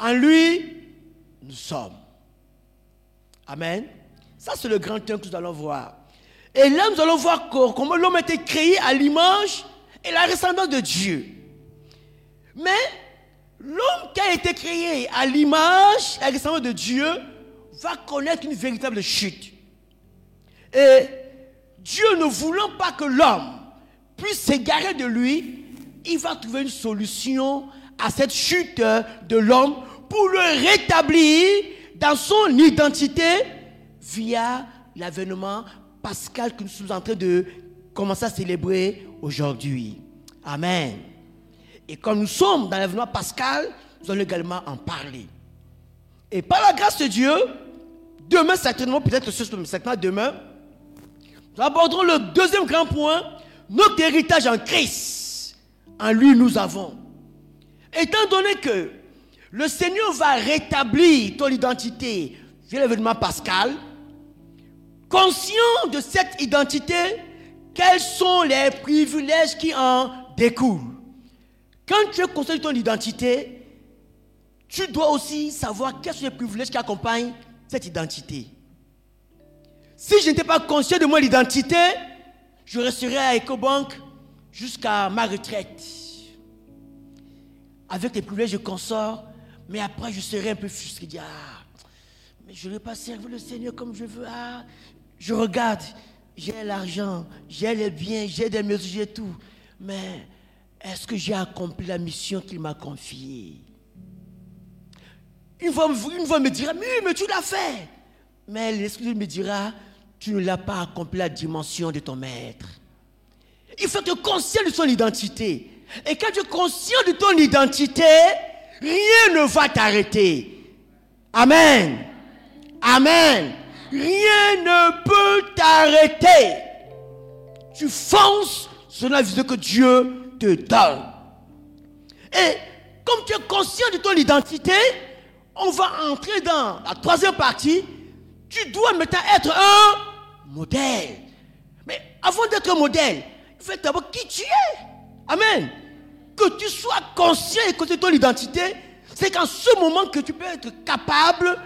en lui, nous sommes. Amen. Ça, c'est le grand thème que nous allons voir. Et là, nous allons voir comment l'homme a été créé à l'image et la ressemblance de Dieu. Mais l'homme qui a été créé à l'image et la ressemblance de Dieu va connaître une véritable chute. Et Dieu ne voulant pas que l'homme puisse s'égarer de lui, il va trouver une solution à cette chute de l'homme pour le rétablir dans son identité via l'avènement pascal que nous sommes en train de commencer à célébrer aujourd'hui. Amen. Et comme nous sommes dans l'avènement pascal, nous allons également en parler. Et par la grâce de Dieu, demain certainement, peut-être ce certainement demain, nous aborderons le deuxième grand point, notre héritage en Christ. En lui, nous avons. Étant donné que le Seigneur va rétablir ton identité via l'événement pascal, conscient de cette identité, quels sont les privilèges qui en découlent? Quand tu es conscient de ton identité, tu dois aussi savoir quels sont les privilèges qui accompagnent cette identité. Si je n'étais pas conscient de mon identité, je resterais à EcoBank jusqu'à ma retraite. Avec les privilèges, je consors, mais après, je serais un peu frustré. Ah, mais je n'aurais pas servi le Seigneur comme je veux. Ah, je regarde, j'ai l'argent, j'ai les biens, j'ai des maisons, j'ai tout. Mais est-ce que j'ai accompli la mission qu'il m'a confiée? Une fois, une fois, me dira, mais, mais tu l'as fait. Mais l'Esprit me dira, tu ne l'as pas accompli la dimension de ton maître. Il faut être conscient de son identité. Et quand tu es conscient de ton identité, rien ne va t'arrêter. Amen. Amen. Rien ne peut t'arrêter. Tu fonces sur la vision que Dieu te donne. Et comme tu es conscient de ton identité, on va entrer dans la troisième partie. Tu dois maintenant être un modèle. Mais avant d'être un modèle, il faut d'abord qui tu es. Amen. Que tu sois conscient et que tu ton identité, c'est qu'en ce moment que tu peux être capable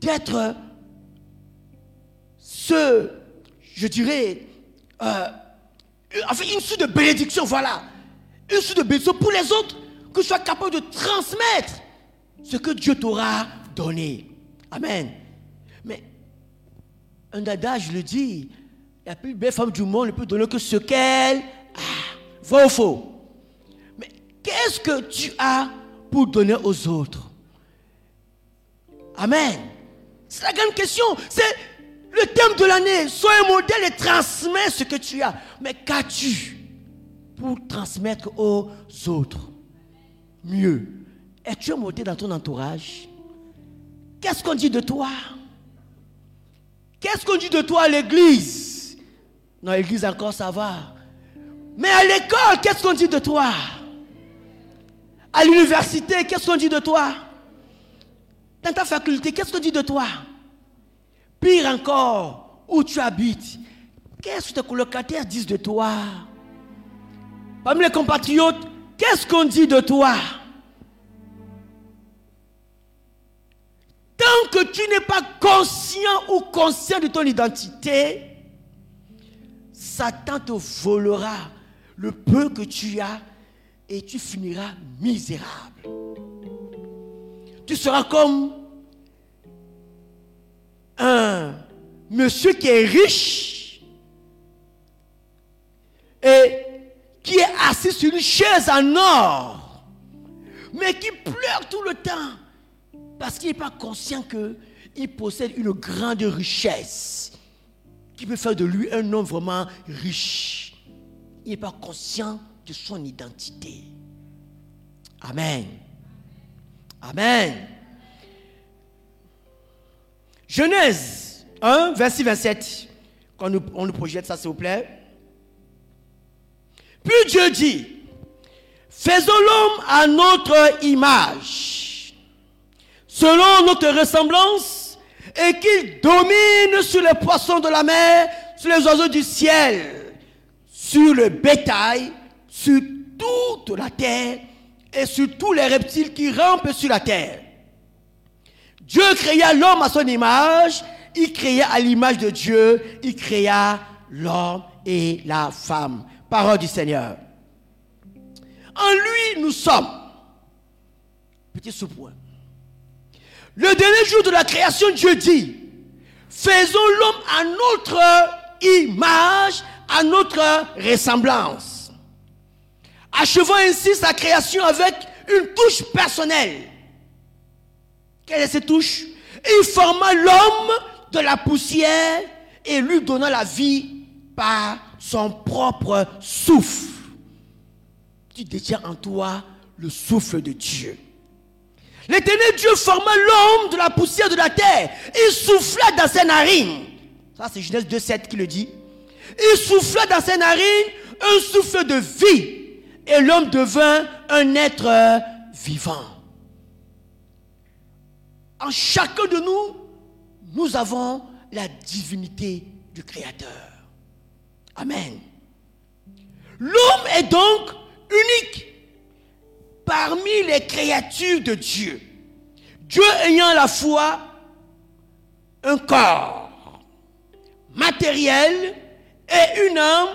d'être ce, je dirais, euh, enfin une suite de bénédiction, voilà. Une suite de bénédiction pour les autres, que tu sois capable de transmettre ce que Dieu t'aura donné. Amen. Mais un adage le dit, la plus belle femme du monde ne peut donner que ce qu'elle a. Vrai ou faux qu'est-ce que tu as pour donner aux autres? Amen. C'est la grande question. C'est le thème de l'année. Sois un modèle et transmets ce que tu as. Mais qu'as-tu pour transmettre aux autres? Mieux. Es-tu un modèle dans ton entourage? Qu'est-ce qu'on dit de toi? Qu'est-ce qu'on dit de toi à l'église? Non, l'église encore ça va. Mais à l'école, qu'est-ce qu'on dit de toi? À l'université, qu'est-ce qu'on dit de toi? Dans ta faculté, qu'est-ce qu'on dit de toi? Pire encore, où tu habites, qu'est-ce que tes colocataires disent de toi? Parmi les compatriotes, qu'est-ce qu'on dit de toi? Tant que tu n'es pas conscient ou conscient de ton identité, Satan te volera le peu que tu as et tu finiras misérable. Tu seras comme un monsieur qui est riche et qui est assis sur une chaise en or, mais qui pleure tout le temps parce qu'il n'est pas conscient qu'il possède une grande richesse qui peut faire de lui un homme vraiment riche. Il n'est pas conscient son identité. Amen. Amen. Genèse 1, verset 27. Quand on nous projette ça, s'il vous plaît. Puis Dieu dit, faisons l'homme à notre image selon notre ressemblance, et qu'il domine sur les poissons de la mer, sur les oiseaux du ciel, sur le bétail, sur toute la terre et sur tous les reptiles qui rampent sur la terre. Dieu créa l'homme à son image, il créa à l'image de Dieu, il créa l'homme et la femme. Parole du Seigneur. En lui, nous sommes. Petit sous-point. Le dernier jour de la création, Dieu dit, faisons l'homme à notre image, à notre ressemblance. Achevons ainsi sa création avec une touche personnelle. Quelle est cette touche? Il forma l'homme de la poussière et lui donna la vie par son propre souffle. Tu détiens en toi le souffle de Dieu. L'éternel Dieu forma l'homme de la poussière de la terre. Il souffla dans ses narines. Ça, c'est Genèse 2,7 qui le dit. Il souffla dans ses narines un souffle de vie. Et l'homme devint un être vivant. En chacun de nous, nous avons la divinité du Créateur. Amen. L'homme est donc unique parmi les créatures de Dieu. Dieu ayant la fois un corps matériel et une âme,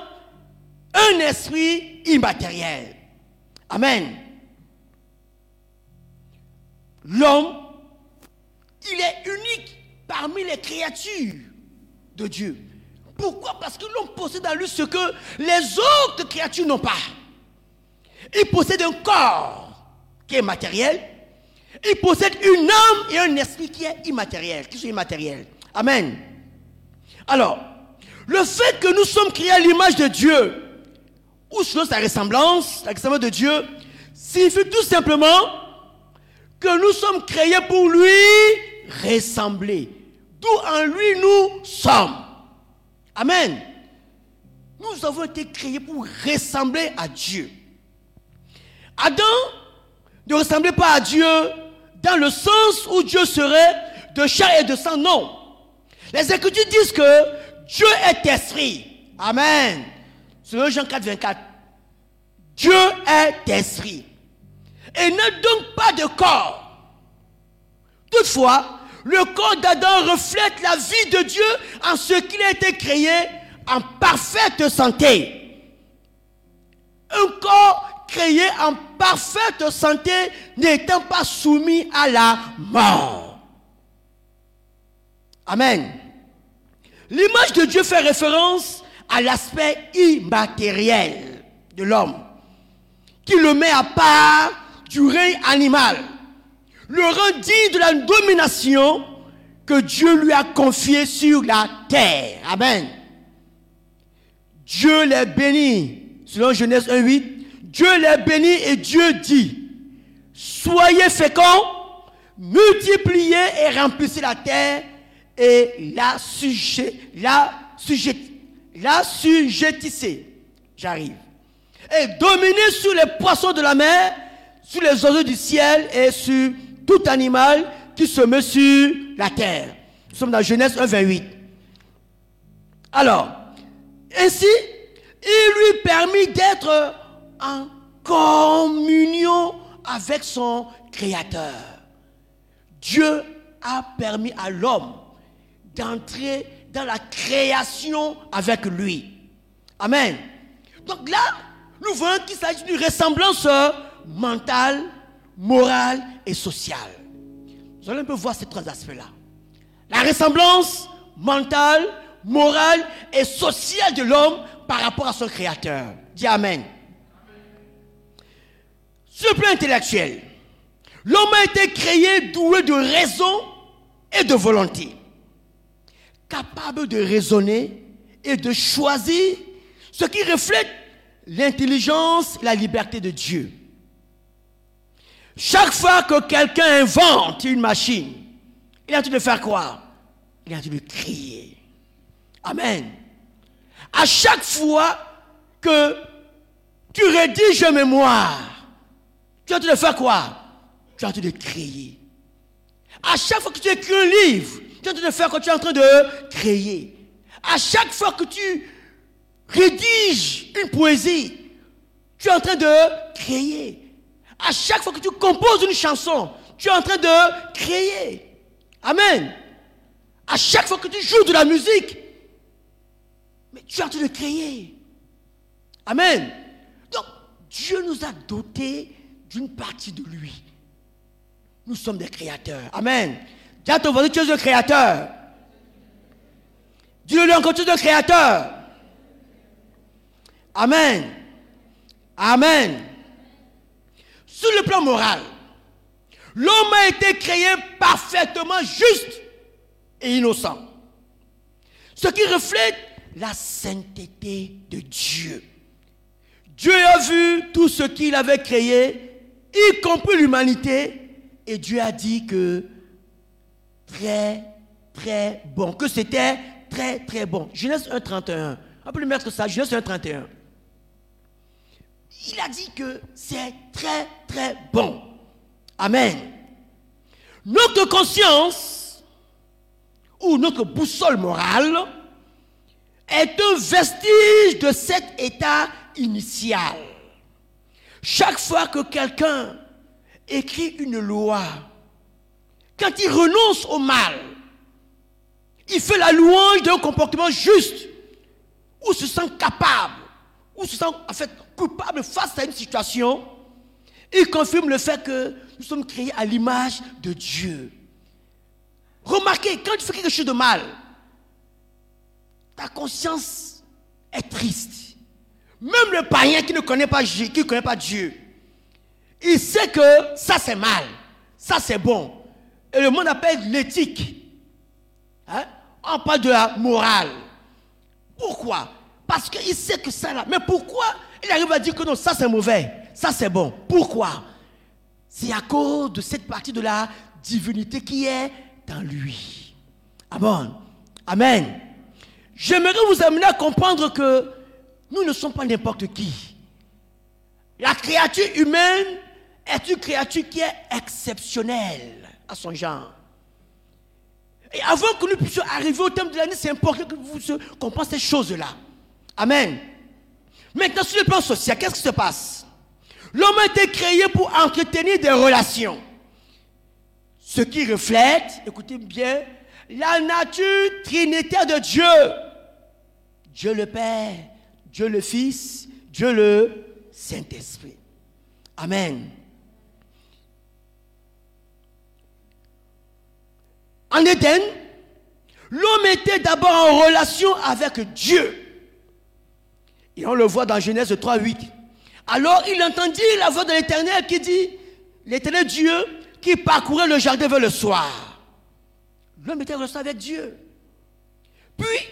un esprit immatériel. Amen. L'homme, il est unique parmi les créatures de Dieu. Pourquoi? Parce que l'homme possède en lui ce que les autres créatures n'ont pas. Il possède un corps qui est matériel. Il possède une âme et un esprit qui est immatériel, qui sont immatériels. Amen. Alors, le fait que nous sommes créés à l'image de Dieu, ou selon sa ressemblance, la ressemblance de Dieu, signifie tout simplement que nous sommes créés pour lui ressembler. D'où en lui nous sommes. Amen. Nous avons été créés pour ressembler à Dieu. Adam ne ressemblait pas à Dieu dans le sens où Dieu serait de chair et de sang. Non. Les Écritures disent que Dieu est esprit. Amen. Selon Jean 4, 24. Dieu est esprit. Et n'a donc pas de corps. Toutefois, le corps d'Adam reflète la vie de Dieu en ce qu'il a été créé en parfaite santé. Un corps créé en parfaite santé n'étant pas soumis à la mort. Amen. L'image de Dieu fait référence à l'aspect immatériel de l'homme, qui le met à part du règne animal le rend digne de la domination que Dieu lui a confiée sur la terre. Amen. Dieu les bénit. Selon Genèse 1.8, Dieu les bénit et Dieu dit, soyez féconds, multipliez et remplissez la terre et la, sujet, la sujettissez. J'arrive. Et dominez sur les poissons de la mer, sur les oiseaux du ciel et sur tout animal qui se met sur la terre. Nous sommes dans Genèse 1, 28. Alors, ainsi, il lui permit d'être en communion avec son Créateur. Dieu a permis à l'homme d'entrer dans la création avec lui. Amen. Donc là, nous voyons qu'il s'agit d'une ressemblance mentale, morale et sociale. Vous allez un peu voir ces trois aspects-là. La ressemblance mentale, morale et sociale de l'homme par rapport à son créateur. Dis Amen. Sur le plan intellectuel, l'homme a été créé doué de raison et de volonté. Capable de raisonner et de choisir ce qui reflète l'intelligence et la liberté de Dieu. Chaque fois que quelqu'un invente une machine, il a envie de faire quoi? Il a envie de crier. Amen. À chaque fois que tu rédiges une mémoire, tu as envie de faire quoi? Tu as envie de crier. À chaque fois que tu écris un livre, tu as envie de faire quoi Tu es en train de crier. À chaque fois que tu rédiges une poésie, tu es en train de crier. À chaque fois que tu composes une chanson, tu es en train de créer. Amen. À chaque fois que tu joues de la musique, mais tu es en train de créer. Amen. Donc, Dieu nous a dotés d'une partie de lui. Nous sommes des créateurs. Amen. Dis à ton voisin, tu es un créateur. Dis-le encore, tu es un créateur. Amen. Amen. Sur le plan moral, l'homme a été créé parfaitement juste et innocent. Ce qui reflète la sainteté de Dieu. Dieu a vu tout ce qu'il avait créé, y compris l'humanité, et Dieu a dit que très, très bon, que c'était très, très bon. Genèse 1.31. On peut lui mettre ça, Genèse 1.31. Il a dit que c'est très, très bon. Amen. Notre conscience, ou notre boussole morale, est un vestige de cet état initial. Chaque fois que quelqu'un écrit une loi, quand il renonce au mal, il fait la louange d'un comportement juste, ou se sent capable, ou se sent en fait coupable face à une situation, il confirme le fait que nous sommes créés à l'image de Dieu. Remarquez, quand tu fais quelque chose de mal, ta conscience est triste. Même le païen qui ne connaît pas, qui ne connaît pas Dieu, il sait que ça c'est mal, ça c'est bon. Et le monde appelle l'éthique. Hein? On parle de la morale. Pourquoi? Parce qu'il sait que ça là. Mais pourquoi il arrive à dire que non, ça c'est mauvais, ça c'est bon? Pourquoi? C'est à cause de cette partie de la divinité qui est dans lui. Amen. Amen. J'aimerais vous amener à comprendre que nous ne sommes pas n'importe qui. La créature humaine est une créature qui est exceptionnelle à son genre. Et avant que nous puissions arriver au thème de l'année, c'est important que vous compreniez ces choses-là. Amen. Maintenant, sur le plan social, qu'est-ce qui se passe? L'homme a été créé pour entretenir des relations. Ce qui reflète, écoutez bien, la nature trinitaire de Dieu. Dieu le Père, Dieu le Fils, Dieu le Saint-Esprit. Amen. En Éden, l'homme était d'abord en relation avec Dieu. Et on le voit dans Genèse 3, 8. Alors il entendit la voix de l'Éternel qui dit, l'Éternel Dieu qui parcourait le jardin vers le soir. L'homme était en relation avec Dieu. Puis,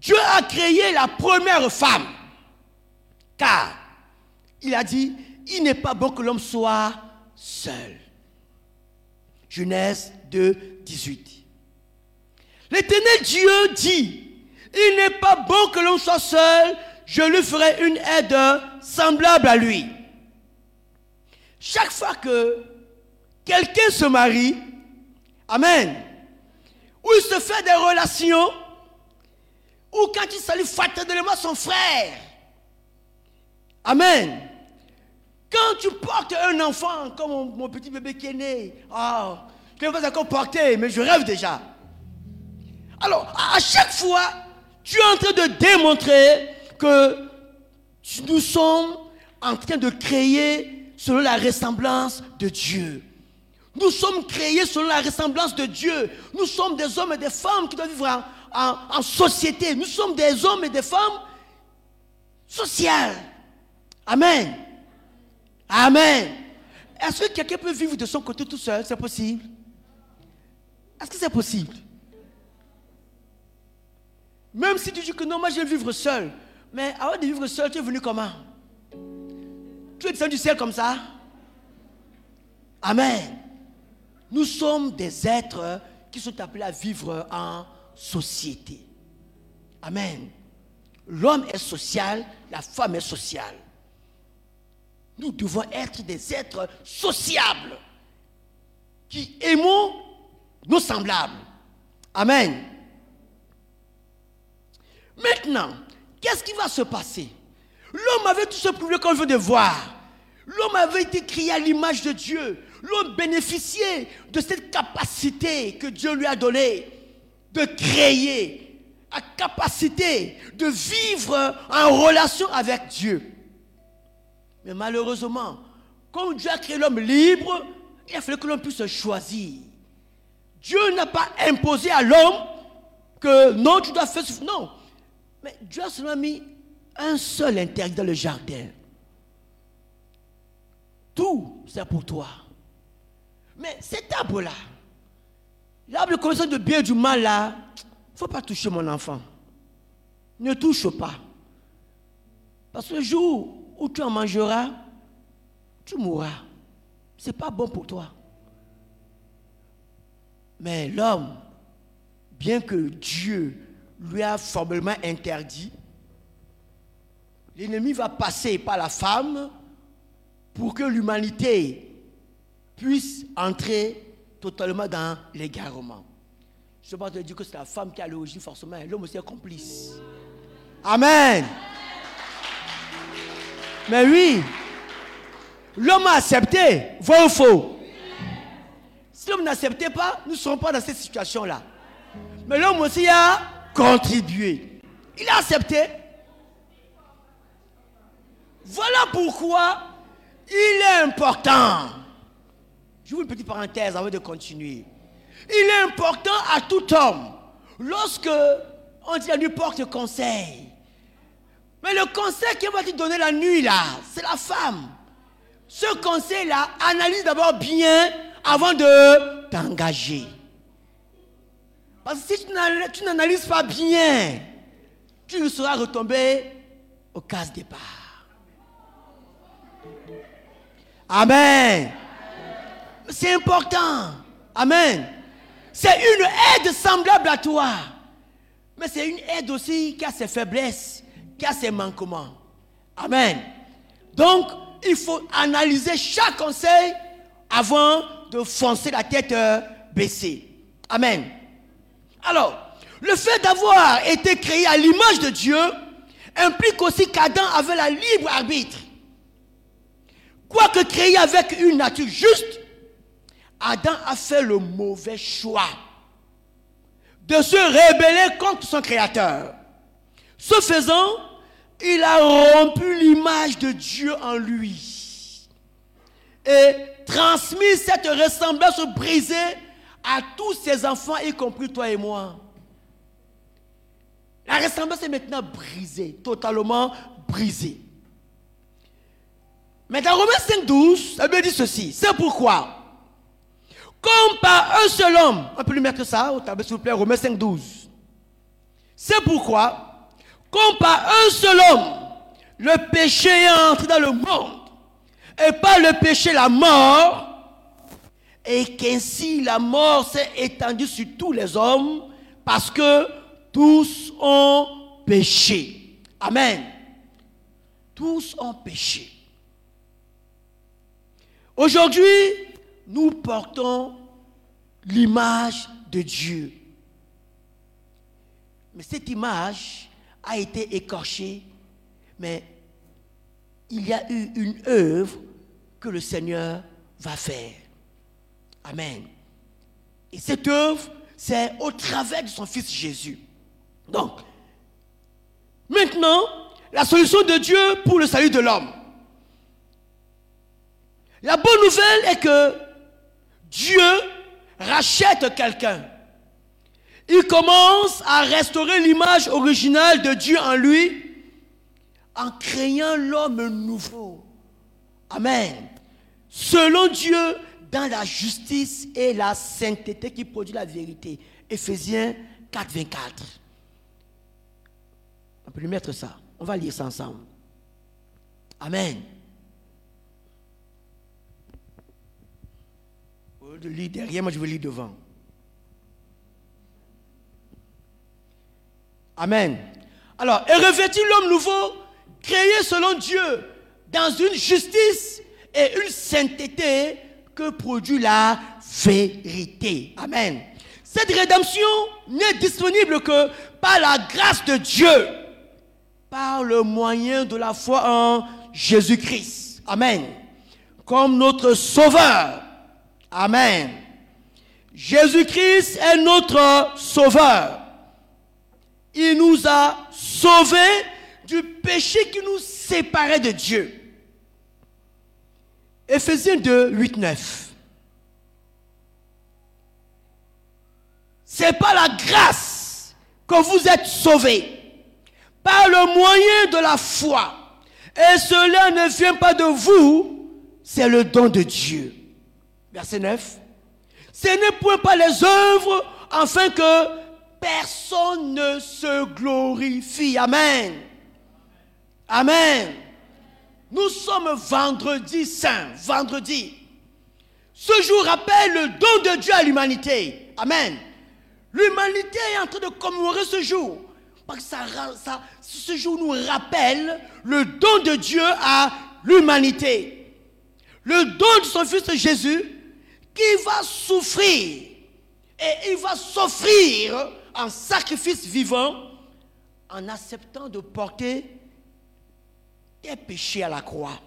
Dieu a créé la première femme. Car il a dit, il n'est pas bon que l'homme soit seul. Genèse 2, 18. L'éternel Dieu dit, il n'est pas bon que l'homme soit seul, je lui ferai une aide semblable à lui. Chaque fois que quelqu'un se marie, Amen, ou il se fait des relations, ou quand il salue fraternellement son frère. Amen. Quand tu portes un enfant comme mon, petit bébé qui est né, oh, je encore porter, mais je rêve déjà. Alors, à chaque fois, tu es en train de démontrer que nous sommes en train de créer selon la ressemblance de Dieu. Nous sommes créés selon la ressemblance de Dieu. Nous sommes des hommes et des femmes qui doivent vivre en, société. Nous sommes des hommes et des femmes sociales. Amen. Amen. Est-ce que quelqu'un peut vivre de son côté tout seul? C'est possible Est-ce que c'est possible? Même si tu dis que non, moi je vais vivre seul. Mais avant de vivre seul, tu es venu comment? Tu es descendu du ciel comme ça? Amen. Nous sommes des êtres qui sont appelés à vivre en société. Amen. L'homme est social, la femme est sociale. Nous devons être des êtres sociables qui aimons nos semblables. Amen. Maintenant, qu'est-ce qui va se passer? L'homme avait tout ce privilège qu'on veut de voir. L'homme avait été créé à l'image de Dieu. l'homme bénéficiait de cette capacité que Dieu lui a donnée de créer, la capacité de vivre en relation avec Dieu. Mais malheureusement, comme Dieu a créé l'homme libre, il a fallu que l'homme puisse choisir. Dieu n'a pas imposé à l'homme que non, tu dois faire. Non. Mais Dieu a seulement mis un seul interdit dans le jardin. Tout, c'est pour toi. Mais cet arbre-là, l'arbre de connaissance de bien et du mal, là, il ne faut pas toucher mon enfant. Ne touche pas. Parce que le jour où tu en mangeras, tu mourras. Ce n'est pas bon pour toi. Mais l'homme, bien que Dieu lui a formellement interdit, l'ennemi va passer par la femme pour que l'humanité puisse entrer totalement dans l'égarement. Je ne pas te dire que c'est la femme qui a l'origine forcément, l'homme aussi est complice. Amen. Mais oui, l'homme a accepté, vrai ou faux? Si l'homme n'acceptait pas, nous ne serons pas dans cette situation-là. Mais l'homme aussi a contribué. Il a accepté. Voilà pourquoi il est important. Je vous une petite parenthèse avant de continuer. Il est important à tout homme, lorsque on dit la nuit porte conseil. Mais le conseil qui va te donner la nuit là, c'est la femme. Ce conseil-là, analyse d'abord bien avant de t'engager. Parce que si tu n'analyses pas bien, tu seras retombé au casse départ. Amen. C'est important. Amen. C'est une aide semblable à toi. Mais c'est une aide aussi qui a ses faiblesses, qui a ses manquements. Amen. Donc, il faut analyser chaque conseil avant foncer la tête euh, baissée. Amen. Alors, le fait d'avoir été créé à l'image de Dieu implique aussi qu'Adam avait la libre arbitre. Quoique créé avec une nature juste, Adam a fait le mauvais choix de se rebeller contre son Créateur. Ce faisant, il a rompu l'image de Dieu en lui et transmis cette ressemblance brisée à tous ses enfants, y compris toi et moi. La ressemblance est maintenant brisée, totalement brisée. Mais dans Romains 5, 12, ça veut dit ceci. C'est pourquoi, comme par un seul homme, on peut lui mettre ça au tableau, s'il vous plaît, Romains 5, 12. C'est pourquoi, comme par un seul homme, le péché est entré dans le monde, et par le péché la mort, et qu'ainsi la mort s'est étendue sur tous les hommes, parce que tous ont péché. Amen. Tous ont péché. Aujourd'hui, nous portons l'image de Dieu. Mais cette image a été écorchée, mais il y a eu une œuvre que le Seigneur va faire. Amen. Et cette œuvre, c'est au travers de son Fils Jésus. Donc, maintenant, la solution de Dieu pour le salut de l'homme. La bonne nouvelle est que Dieu rachète quelqu'un. Il commence à restaurer l'image originale de Dieu en lui en créant l'homme nouveau. Amen. Selon Dieu, dans la justice et la sainteté qui produit la vérité. Éphésiens 4, 24. On peut lui mettre ça. On va lire ça ensemble. Amen. de lire derrière, moi je veux lire devant. Amen. Alors, et revêtir l'homme nouveau, créé selon Dieu, dans une justice et une sainteté que produit la vérité. Amen. Cette rédemption n'est disponible que par la grâce de Dieu, par le moyen de la foi en Jésus-Christ. Amen. Comme notre sauveur Amen. Jésus-Christ est notre sauveur. Il nous a sauvés péché qui nous séparait de Dieu. Éphésiens 2, 8, 9. C'est par la grâce que vous êtes sauvés, par le moyen de la foi. Et cela ne vient pas de vous, c'est le don de Dieu. Verset 9. Ce n'est point pas les œuvres afin que personne ne se glorifie. Amen. Amen. Nous sommes vendredi saint, vendredi. Ce jour rappelle le don de Dieu à l'humanité. Amen. L'humanité est en train de commémorer ce jour. Parce que ce jour nous rappelle le don de Dieu à l'humanité. Le don de son Fils Jésus qui va souffrir et il va s'offrir en sacrifice vivant en acceptant de porter tes péchés à la croix.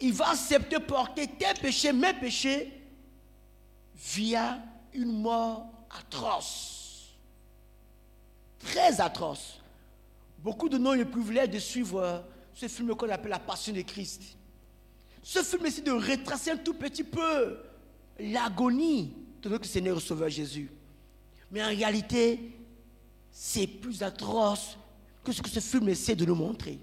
Il va accepter porter tes péchés, mes péchés, via une mort atroce. Très atroce. Beaucoup de nous ont le privilège de suivre ce film qu'on appelle La Passion de Christ. Ce film essaie de retracer un tout petit peu l'agonie de notre Seigneur Sauveur Jésus. Mais en réalité, c'est plus atroce que ce que ce film essaie de nous montrer.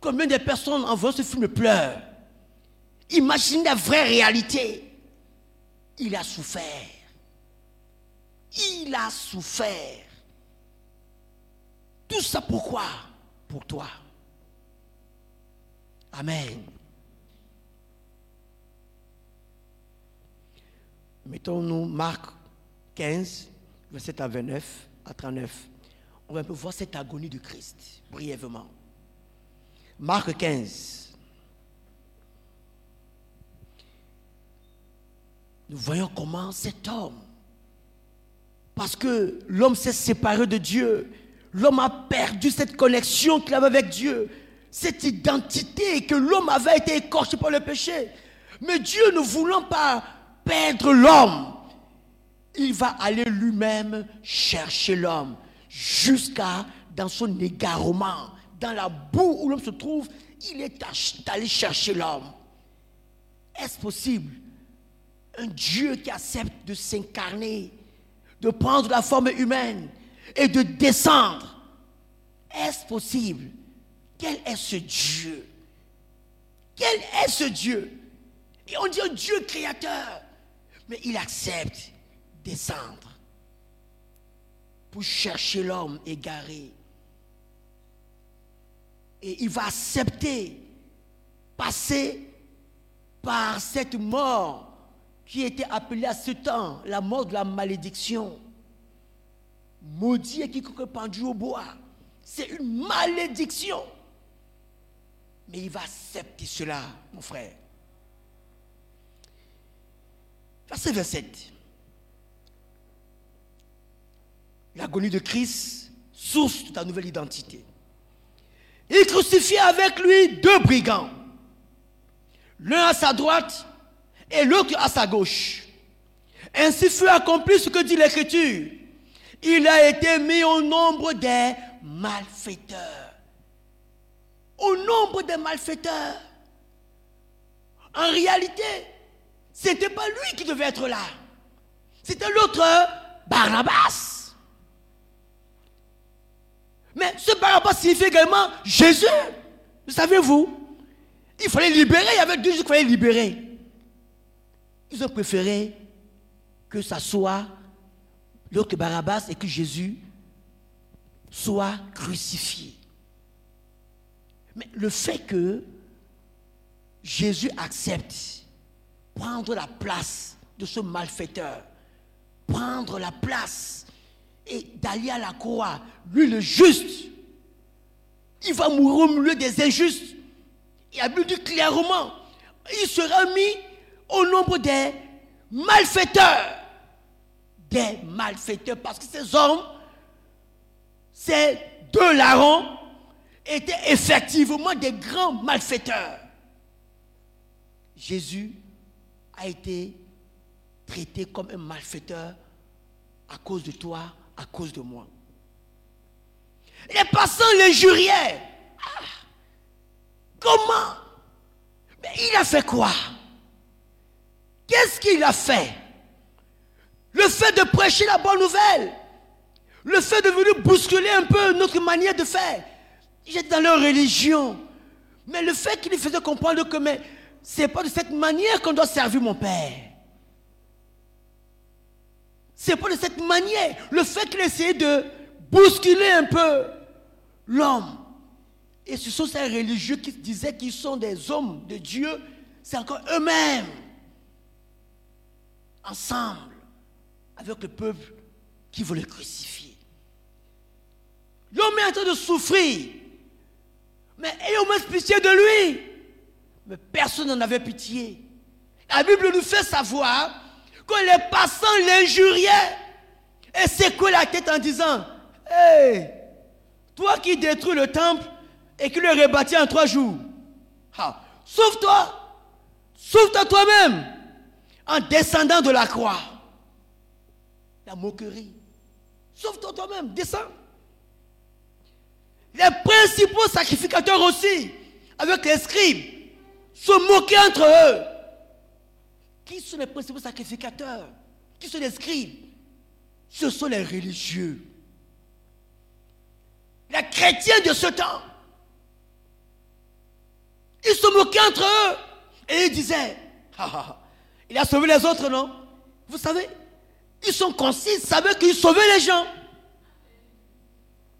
Combien de personnes en voyant ce film pleurent Imaginez la vraie réalité. Il a souffert. Il a souffert. Tout ça pourquoi? Pour toi. Amen. Mettons-nous Marc 15, verset à 29 à 39. On va un peu voir cette agonie du Christ, brièvement. Marc 15. Nous voyons comment cet homme, parce que l'homme s'est séparé de Dieu, l'homme a perdu cette connexion qu'il avait avec Dieu, cette identité que l'homme avait été écorché par le péché. Mais Dieu ne voulant pas perdre l'homme, il va aller lui-même chercher l'homme jusqu'à dans son égarement, dans la boue où l'homme se trouve, il est allé chercher l'homme. Est-ce possible? Un Dieu qui accepte de s'incarner, de prendre la forme humaine et de descendre. Est-ce possible? Quel est ce Dieu? Quel est ce Dieu? Et on dit un Dieu créateur mais il accepte descendre pour chercher l'homme égaré. Et il va accepter passer par cette mort qui était appelée à ce temps la mort de la malédiction. Maudit et quiconque pendu au bois. C'est une malédiction. Mais il va accepter cela, mon frère. Verset 27. L'agonie de Christ, source de ta nouvelle identité. Il crucifie avec lui deux brigands, l'un à sa droite et l'autre à sa gauche. Ainsi fut accompli ce que dit l'Écriture. Il a été mis au nombre des malfaiteurs. Au nombre des malfaiteurs. En réalité, ce n'était pas lui qui devait être là. C'était l'autre Barnabas. Mais ce Barnabas signifie également Jésus. Le savez-vous Il fallait libérer, il y avait deux jours qu'il fallait libérer. Ils ont préféré que ça soit l'autre Barabbas et que Jésus soit crucifié. Mais le fait que Jésus accepte prendre la place de ce malfaiteur, prendre la place et d'aller à la croix, lui le juste, il va mourir au milieu des injustes. Il a dit clairement, il sera mis au nombre des malfaiteurs. Des malfaiteurs, parce que ces hommes, ces deux larrons, étaient effectivement des grands malfaiteurs. Jésus a été traité comme un malfaiteur à cause de toi, à cause de moi. Les passants l'injuriaient. Ah, comment? Mais il a fait quoi? Qu'est-ce qu'il a fait? Le fait de prêcher la bonne nouvelle, le fait de venir bousculer un peu notre manière de faire. J'étais dans leur religion. Mais le fait qu'il faisait comprendre que mais c'est pas de cette manière qu'on doit servir mon Père. C'est pas de cette manière. Le fait qu'il essayait de bousculer un peu l'homme. Et ce sont ces religieux qui disaient qu'ils sont des hommes de Dieu. C'est encore eux-mêmes. Ensemble. Avec le peuple qui veut le crucifier. L'homme est en train de souffrir. Mais ayons moins pitié de lui. Mais personne n'en avait pitié. La Bible nous fait savoir que les passants l'injuriaient et secouaient la tête en disant Hé, toi qui détruis le temple et qui le rebâtis en trois jours, sauve-toi, sauve-toi toi-même en descendant de la croix. La moquerie. Sauve-toi toi-même, descends. Les principaux sacrificateurs aussi, avec les scribes, se moquaient entre eux. Qui sont les principaux sacrificateurs? Qui sont les scribes? Ce sont les religieux. Les chrétiens de ce temps. Ils se moquaient entre eux. Et ils disaient, il a sauvé les autres, non? Vous savez, ils sont conscients, ils savaient qu'ils sauvaient les gens.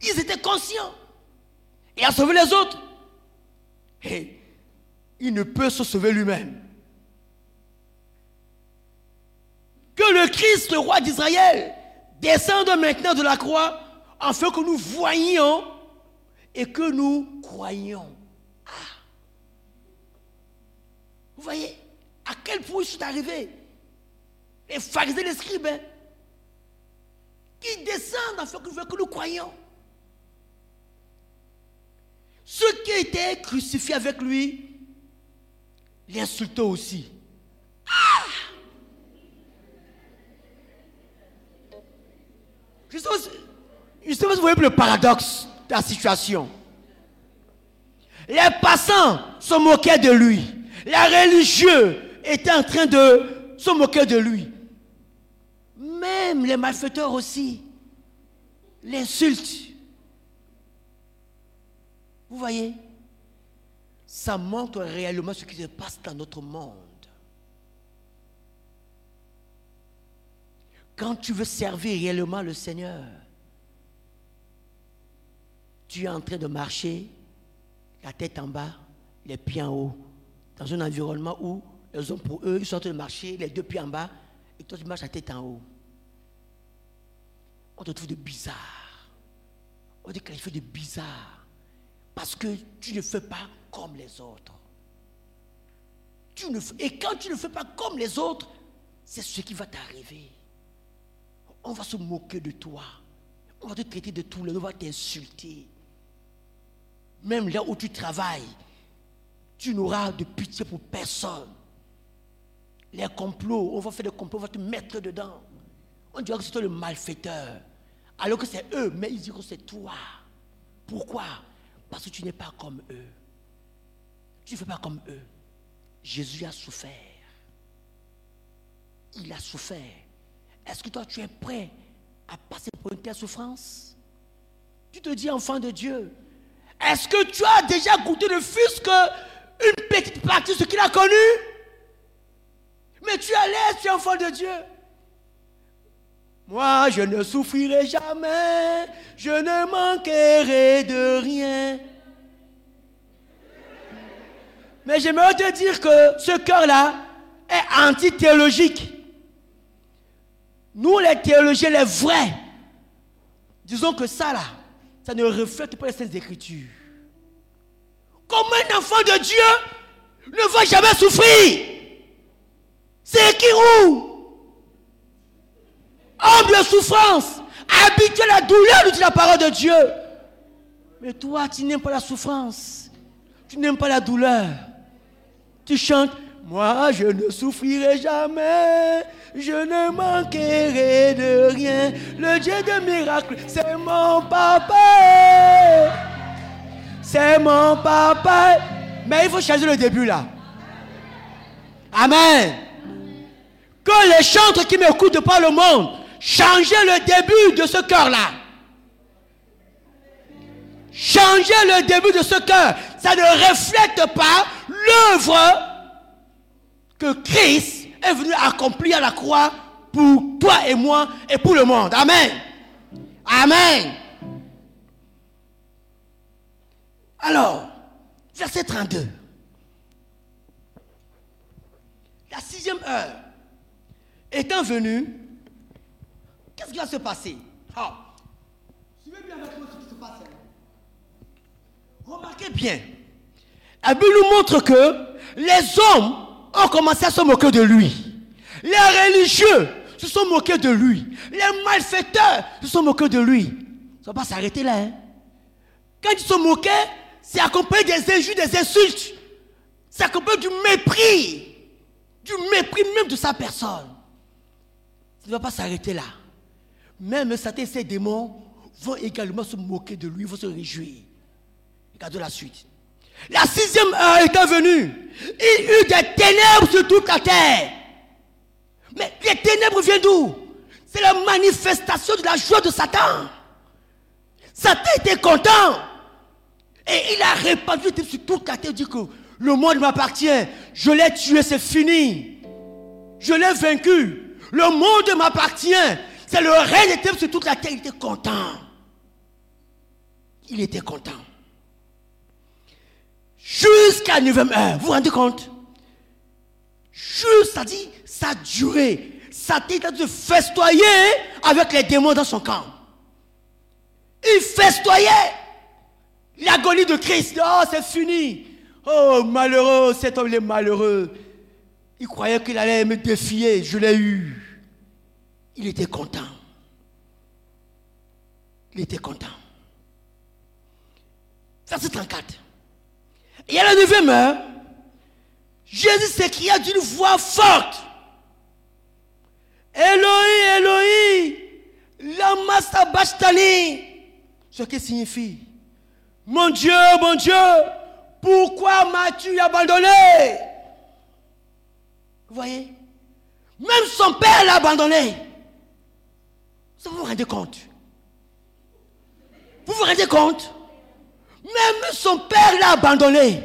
Ils étaient conscients. Il a sauvé les autres. Et il ne peut se sauver lui-même. Que le Christ, le roi d'Israël, descende maintenant de la croix afin que nous voyions et que nous croyions. Ah. Vous voyez à quel point ils sont arrivés? Les pharisiens, les scribes, hein, qui descendent afin que nous croyions. Ceux qui étaient crucifiés avec lui l'insultaient aussi. Ah! Je vous voyez le paradoxe de la situation. Les passants se moquaient de lui. Les religieux étaient en train de se moquer de lui. Même les malfaiteurs aussi l'insultent. Vous voyez Ça montre réellement ce qui se passe dans notre monde. Quand tu veux servir réellement le Seigneur, tu es en train de marcher, la tête en bas, les pieds en haut, dans un environnement où les hommes, pour eux, ils sont en train de marcher, les deux pieds en bas, et toi, tu marches la tête en haut. On te trouve de bizarre. On qu'il fait de bizarre. Parce que tu ne fais pas comme les autres. Et quand tu ne fais pas comme les autres, c'est ce qui va t'arriver. On va se moquer de toi. On va te traiter de tout, on va t'insulter. Même là où tu travailles, tu n'auras de pitié pour personne. Les complots, on va faire des complots, on va te mettre dedans. On dira que c'est toi le malfaiteur. Alors que c'est eux, mais ils diront que c'est toi. Pourquoi? Parce que tu n'es pas comme eux. Tu ne fais pas comme eux. Jésus a souffert. Il a souffert. Est-ce que toi, tu es prêt à passer pour une telle souffrance? Tu te dis enfant de Dieu. Est-ce que tu as déjà goûté le fils que une petite partie de ce qu'il a connu? Mais tu es l'aise, tu es enfant de Dieu. Moi, je ne souffrirai jamais, je ne manquerai de rien. Mais j'aimerais te dire que ce cœur-là est anti-théologique. Nous, les théologiens, les vrais, disons que ça, là, ça ne reflète pas les Saintes Écritures. Comment un enfant de Dieu ne va jamais souffrir C'est écrit où? Humble souffrance, habitué à la douleur, de la parole de Dieu. Mais toi, tu n'aimes pas la souffrance, tu n'aimes pas la douleur. Tu chantes, Moi, je ne souffrirai jamais. Je ne manquerai de rien. Le Dieu de miracles, c'est mon papa. C'est mon papa. Mais il faut changer le début là. Amen. Que les chantres qui m'écoutent par le monde, changez le début de ce cœur-là. Changez le début de ce cœur. Ça ne reflète pas l'œuvre que Christ est venu accomplir à la croix pour toi et moi et pour le monde. Amen. Amen. Alors, verset 32. La sixième heure étant venue, qu'est-ce qui va se passer? Ah. Suivez bien ce qui se passe. Remarquez bien. La Bible nous montre que les hommes ont commencé à se moquer de lui. Les religieux se sont moqués de lui. Les malfaiteurs se sont moqués de lui. Ça ne va pas s'arrêter là. Hein. Quand ils se moquaient, c'est accompagné des injures, des insultes. C'est accompagné du mépris. Du mépris même de sa personne. Ça ne va pas s'arrêter là. Même Satan et ses démons vont également se moquer de lui, vont se réjouir. Regardez la suite. La sixième heure est venue. Il y eut des ténèbres sur toute la terre. Mais les ténèbres viennent d'où? C'est la manifestation de la joie de Satan. Satan était content. Et il a répandu sur toute la terre. Il dit que le monde m'appartient. Je l'ai tué, c'est fini. Je l'ai vaincu. Le monde m'appartient. C'est le règne des ténèbres sur toute la terre. Il était content. Il était content jusqu'à 9e heure. Vous vous rendez compte? Juste, dit, ça a duré. A de festoyer avec les démons dans son camp. Il festoyait l'agonie de Christ. Oh, c'est fini. Oh, malheureux, cet homme est malheureux. Il croyait qu'il allait me défier. Je l'ai eu. Il était content. Il était content. Verset 34. Et à la neuvième heure, Jésus s'écria d'une voix forte. Elohim, Elohim, lama sabachthani. Ce qui signifie, mon Dieu, mon Dieu, pourquoi m'as-tu abandonné? Vous voyez? Même son père l'a abandonné. Vous vous rendez compte? Vous vous rendez compte? Même son père l'a abandonné.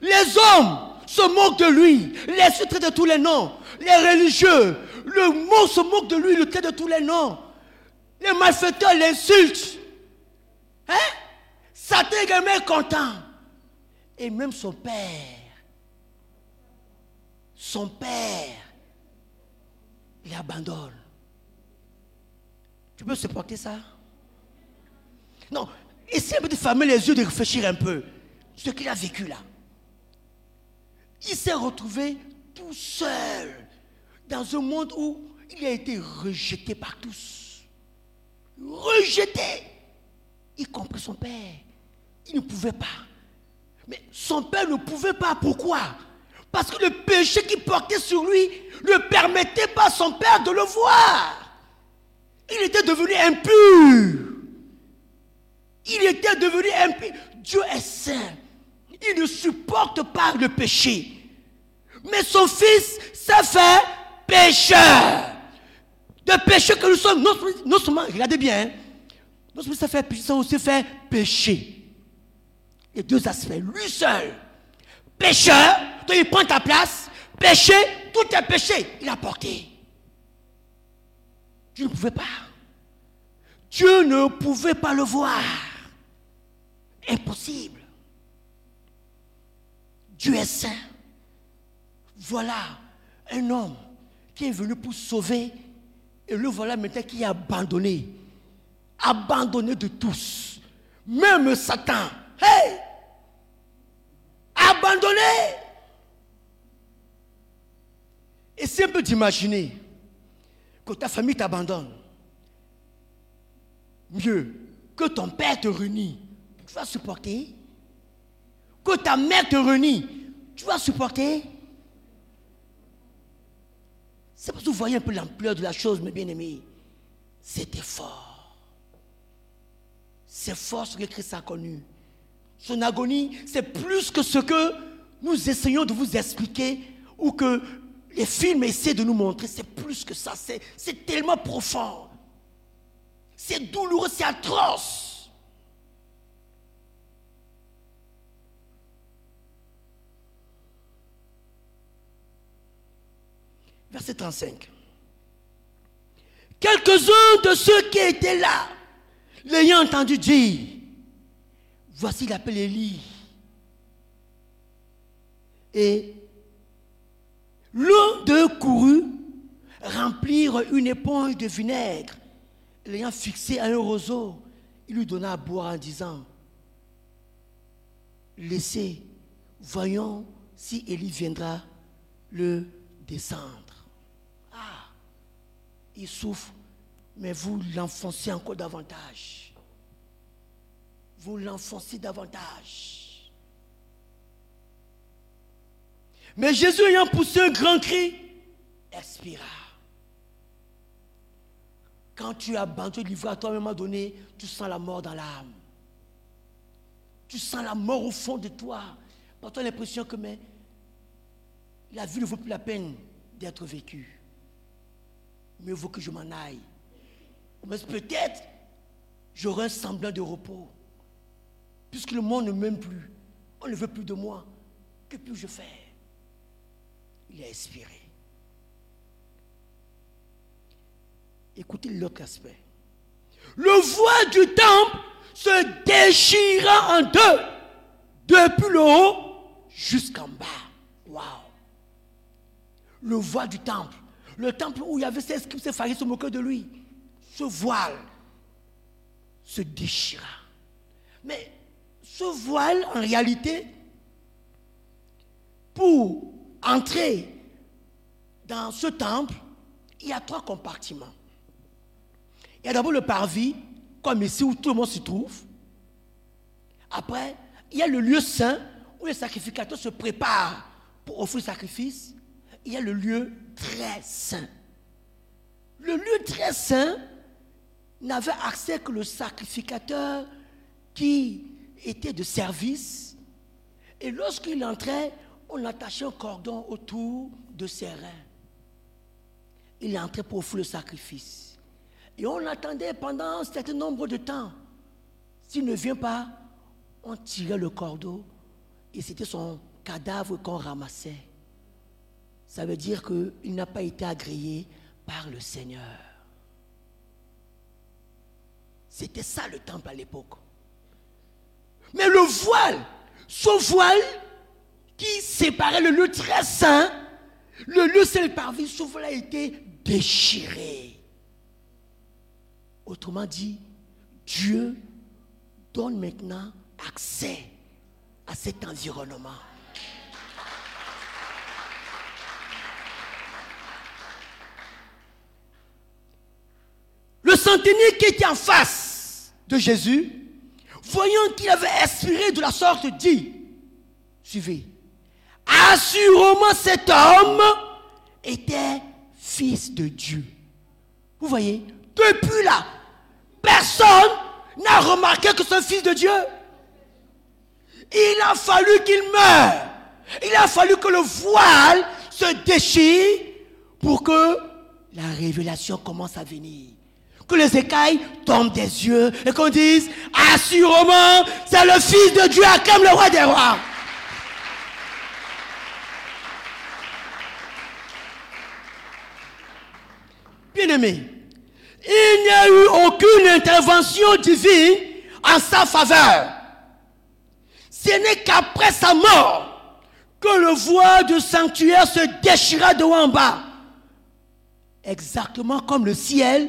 Les hommes se moquent de lui, les se de tous les noms. Les religieux, le monde se moque de lui, le trait de tous les noms. Les malfaiteurs l'insultent. Hein? Satan est content. Et même son père, son père, il abandonne. Tu peux supporter ça? Non, Essayez de fermer les yeux, de réfléchir un peu. Ce qu'il a vécu là. Il s'est retrouvé tout seul dans un monde où il a été rejeté par tous. Rejeté. Y compris son père. Il ne pouvait pas. Mais son père ne pouvait pas. Pourquoi? Parce que le péché qu'il portait sur lui ne permettait pas à son père de le voir. Il était devenu impur. Il était devenu impur. Dieu est saint. Il ne supporte pas le péché. Mais son fils s'est fait pécheur. De péché que nous sommes, non, seulement, regardez bien, hein, non seulement s'est fait péché, aussi fait péché. Les deux aspects. Lui seul, pécheur, toi il prend ta place, péché, tout est péché, il a porté. Dieu ne pouvait pas. Dieu ne pouvait pas le voir. Impossible. Dieu est saint. Voilà un homme qui est venu pour sauver et le voilà maintenant qui est abandonné. Abandonné de tous. Même Satan. Hey! Abandonné. C'est un peu d'imaginer que ta famille t'abandonne. Mieux que ton père te réunit tu vas supporter. Que ta mère te renie, tu vas supporter. C'est parce que vous voyez un peu l'ampleur de la chose, mes bien-aimés. C'était fort. C'est fort ce que Christ a connu. Son agonie, c'est plus que ce que nous essayons de vous expliquer ou que les films essaient de nous montrer. C'est plus que ça. C'est tellement profond. C'est douloureux, c'est atroce. Verset 35. Quelques-uns de ceux qui étaient là, l'ayant entendu dire, voici l'appel Élie. Et l'un d'eux courut remplir une éponge de vinaigre, l'ayant fixé à un roseau, il lui donna à boire en disant, laissez, voyons si Élie viendra le descendre il souffre, mais vous l'enfoncez encore davantage. Vous l'enfoncez davantage. Mais Jésus ayant poussé un grand cri, expira. Quand tu abandonnes livré à toi, à un moment donné, tu sens la mort dans l'âme. Tu sens la mort au fond de toi. Par toi l'impression que la vie ne vaut plus la peine d'être vécue mieux vaut que je m'en aille. Mais peut-être j'aurai un semblant de repos. Puisque le monde ne m'aime plus, on ne veut plus de moi. Que puis-je faire? Il a expiré. Écoutez l'autre aspect. Le voile du temple se déchira en deux, depuis le haut jusqu'en bas. Waouh! Le voile du temple le temple où il y avait ces scribes, ces pharisiens se moquaient de lui. Ce voile se déchira. Mais ce voile, en réalité, pour entrer dans ce temple, il y a trois compartiments. Il y a d'abord le parvis, comme ici où tout le monde se trouve. Après, il y a le lieu saint où les sacrificateurs se préparent pour offrir le sacrifice. Il y a le lieu très saint. Le lieu très saint n'avait accès que le sacrificateur qui était de service. Et lorsqu'il entrait, on attachait un cordon autour de ses reins. Il entrait pour offrir le sacrifice. Et on l'attendait pendant un certain nombre de temps. S'il ne vient pas, on tirait le cordon et c'était son cadavre qu'on ramassait ça veut dire qu'il n'a pas été agréé par le Seigneur. C'était ça le temple à l'époque. Mais le voile, ce voile qui séparait le lieu très saint, le lieu seul parvis, ce voile a été déchiré. Autrement dit, Dieu donne maintenant accès à cet environnement. Le centenier qui était en face de Jésus, voyant qu'il avait expiré de la sorte, dit, suivez, assurément cet homme était fils de Dieu. Vous voyez, depuis là, personne n'a remarqué que c'est un fils de Dieu. Il a fallu qu'il meure. Il a fallu que le voile se déchire pour que la révélation commence à venir que les écailles tombent des yeux et qu'on dise, assurément, c'est le Fils de Dieu, comme le roi des rois. Bien-aimé, il n'y a eu aucune intervention divine en sa faveur. Ce n'est qu'après sa mort que le voile du sanctuaire se déchira de haut en bas. Exactement comme le ciel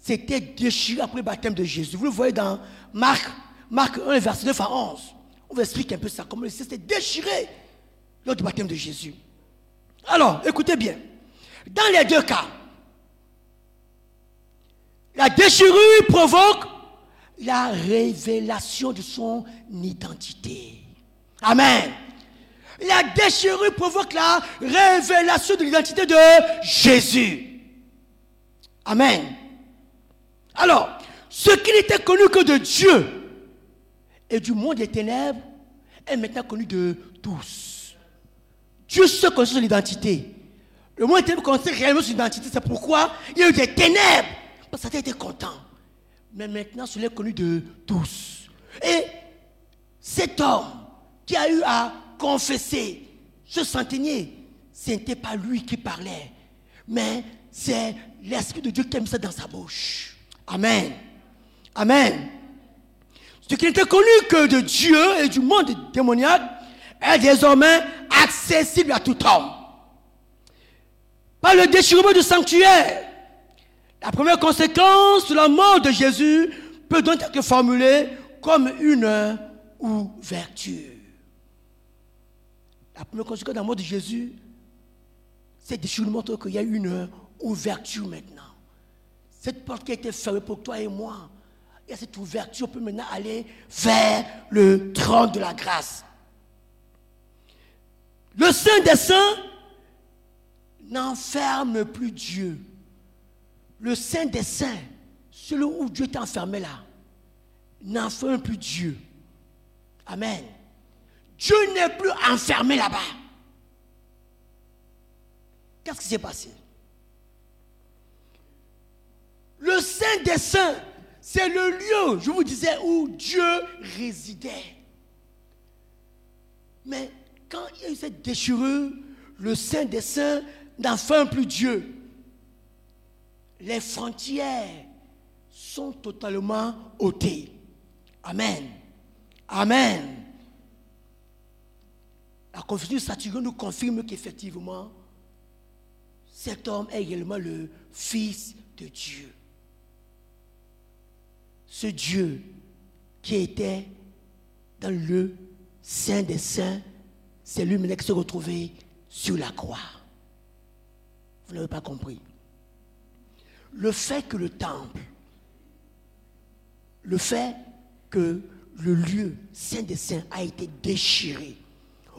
c'était déchiré après le baptême de Jésus. Vous le voyez dans Marc, Marc 1, verset 9 à 11. On vous explique un peu ça, comment c'était déchiré lors du baptême de Jésus. Alors, écoutez bien. Dans les deux cas, la déchirure provoque la révélation de son identité. Amen. La déchirure provoque la révélation de l'identité de Jésus. Amen. Alors, ce qui n'était connu que de Dieu et du monde des ténèbres est maintenant connu de tous. Dieu sait connaît son identité. Le monde des ténèbres connaît réellement son identité. C'est pourquoi il y a eu des ténèbres. Parce que ça été content. Mais maintenant, cela est connu de tous. Et cet homme qui a eu à confesser ce centenier, ce n'était pas lui qui parlait, mais c'est l'Esprit de Dieu qui a mis ça dans sa bouche. Amen. Amen. Ce qui n'était connu que de Dieu et du monde démoniaque est désormais accessible à tout homme. Par le déchirement du sanctuaire, la première conséquence de la mort de Jésus peut donc être formulée comme une ouverture. La première conséquence de la mort de Jésus, c'est déchirement qu'il y a une ouverture maintenant. Cette porte qui a été fermée pour toi et moi, il y a cette ouverture, on peut maintenant aller vers le trône de la grâce. Le Saint des Saints n'enferme plus Dieu. Le Saint des Saints, celui où Dieu est enfermé là, n'enferme plus Dieu. Amen. Dieu n'est plus enfermé là-bas. Qu'est-ce qui s'est passé? Le Saint des Saints, c'est le lieu, je vous disais, où Dieu résidait. Mais quand il y a eu cette déchirure, le Saint des Saints plus Dieu. Les frontières sont totalement ôtées. Amen. Amen. La confession de Saturne nous confirme qu'effectivement, cet homme est également le Fils de Dieu ce Dieu qui était dans le Saint des Saints, c'est lui qui se retrouvait sur la croix. Vous n'avez pas compris. Le fait que le temple, le fait que le lieu Saint des Saints a été déchiré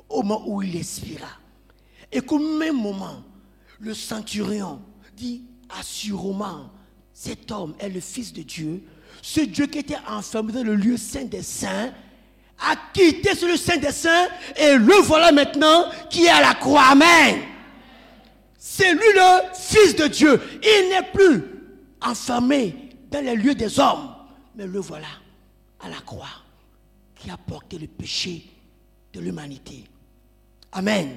au moment où il expira, et qu'au même moment, le centurion dit assurément, cet homme est le Fils de Dieu, ce Dieu qui était enfermé dans le lieu saint des saints, a quitté ce lieu saint des saints et le voilà maintenant qui est à la croix. Amen. C'est lui le Fils de Dieu. Il n'est plus enfermé dans les lieux des hommes, mais le voilà à la croix qui a porté le péché de l'humanité. Amen.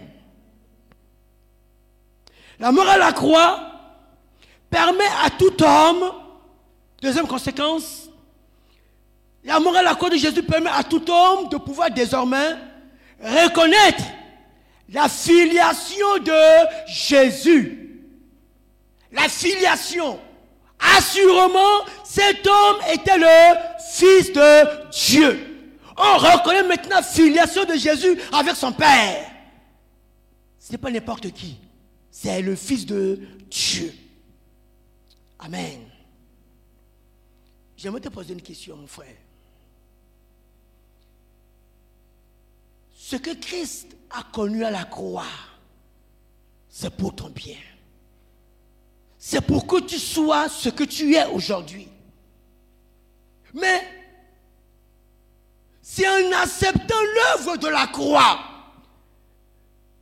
La mort à la croix permet à tout homme Deuxième conséquence, la morale à cause de Jésus permet à tout homme de pouvoir désormais reconnaître la filiation de Jésus. La filiation. Assurément, cet homme était le Fils de Dieu. On reconnaît maintenant la filiation de Jésus avec son Père. Ce n'est pas n'importe qui. C'est le Fils de Dieu. Amen. J'aimerais te poser une question, mon frère. Ce que Christ a connu à la croix, c'est pour ton bien. C'est pour que tu sois ce que tu es aujourd'hui. Mais c'est en acceptant l'œuvre de la croix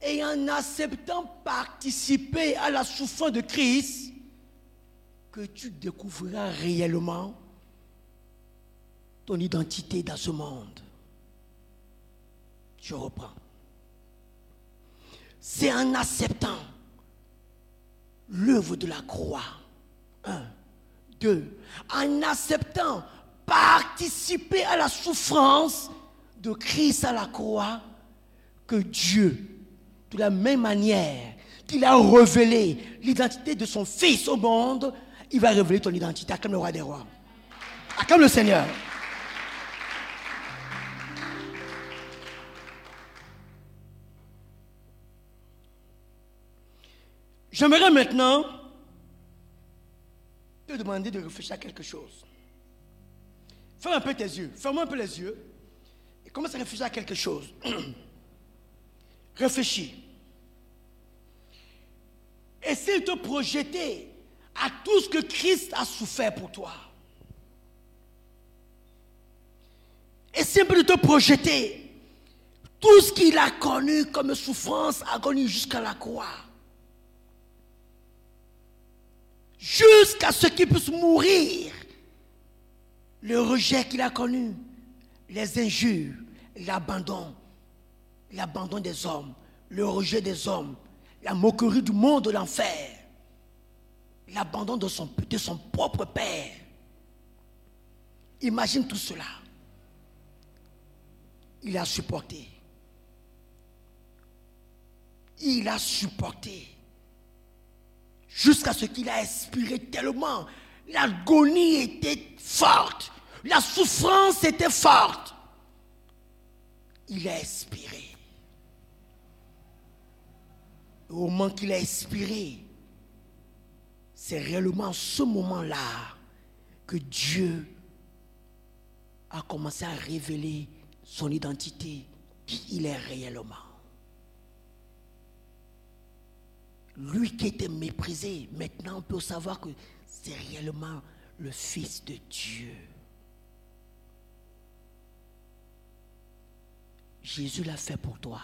et en acceptant participer à la souffrance de Christ que tu découvriras réellement ton identité dans ce monde. Je reprends. C'est en acceptant l'œuvre de la croix. Un. Deux. En acceptant participer à la souffrance de Christ à la croix que Dieu, de la même manière qu'il a révélé l'identité de son Fils au monde, il va révéler ton identité comme le roi des rois. Comme le Seigneur. J'aimerais maintenant te demander de réfléchir à quelque chose. Ferme un peu tes yeux, ferme un peu les yeux et commence à réfléchir à quelque chose. Réfléchis. Essaye de te projeter à tout ce que Christ a souffert pour toi. Essaye de te projeter tout ce qu'il a connu comme souffrance, agonie jusqu'à la croix. Jusqu'à ce qu'il puisse mourir. Le rejet qu'il a connu, les injures, l'abandon, l'abandon des hommes, le rejet des hommes, la moquerie du monde de l'enfer, l'abandon de son, de son propre père. Imagine tout cela. Il a supporté. Il a supporté. Jusqu'à ce qu'il a expiré tellement. L'agonie était forte. La souffrance était forte. Il a expiré. Au moment qu'il a expiré, c'est réellement ce moment-là que Dieu a commencé à révéler son identité, qui il est réellement. Lui qui était méprisé, maintenant on peut savoir que c'est réellement le Fils de Dieu. Jésus l'a fait pour toi.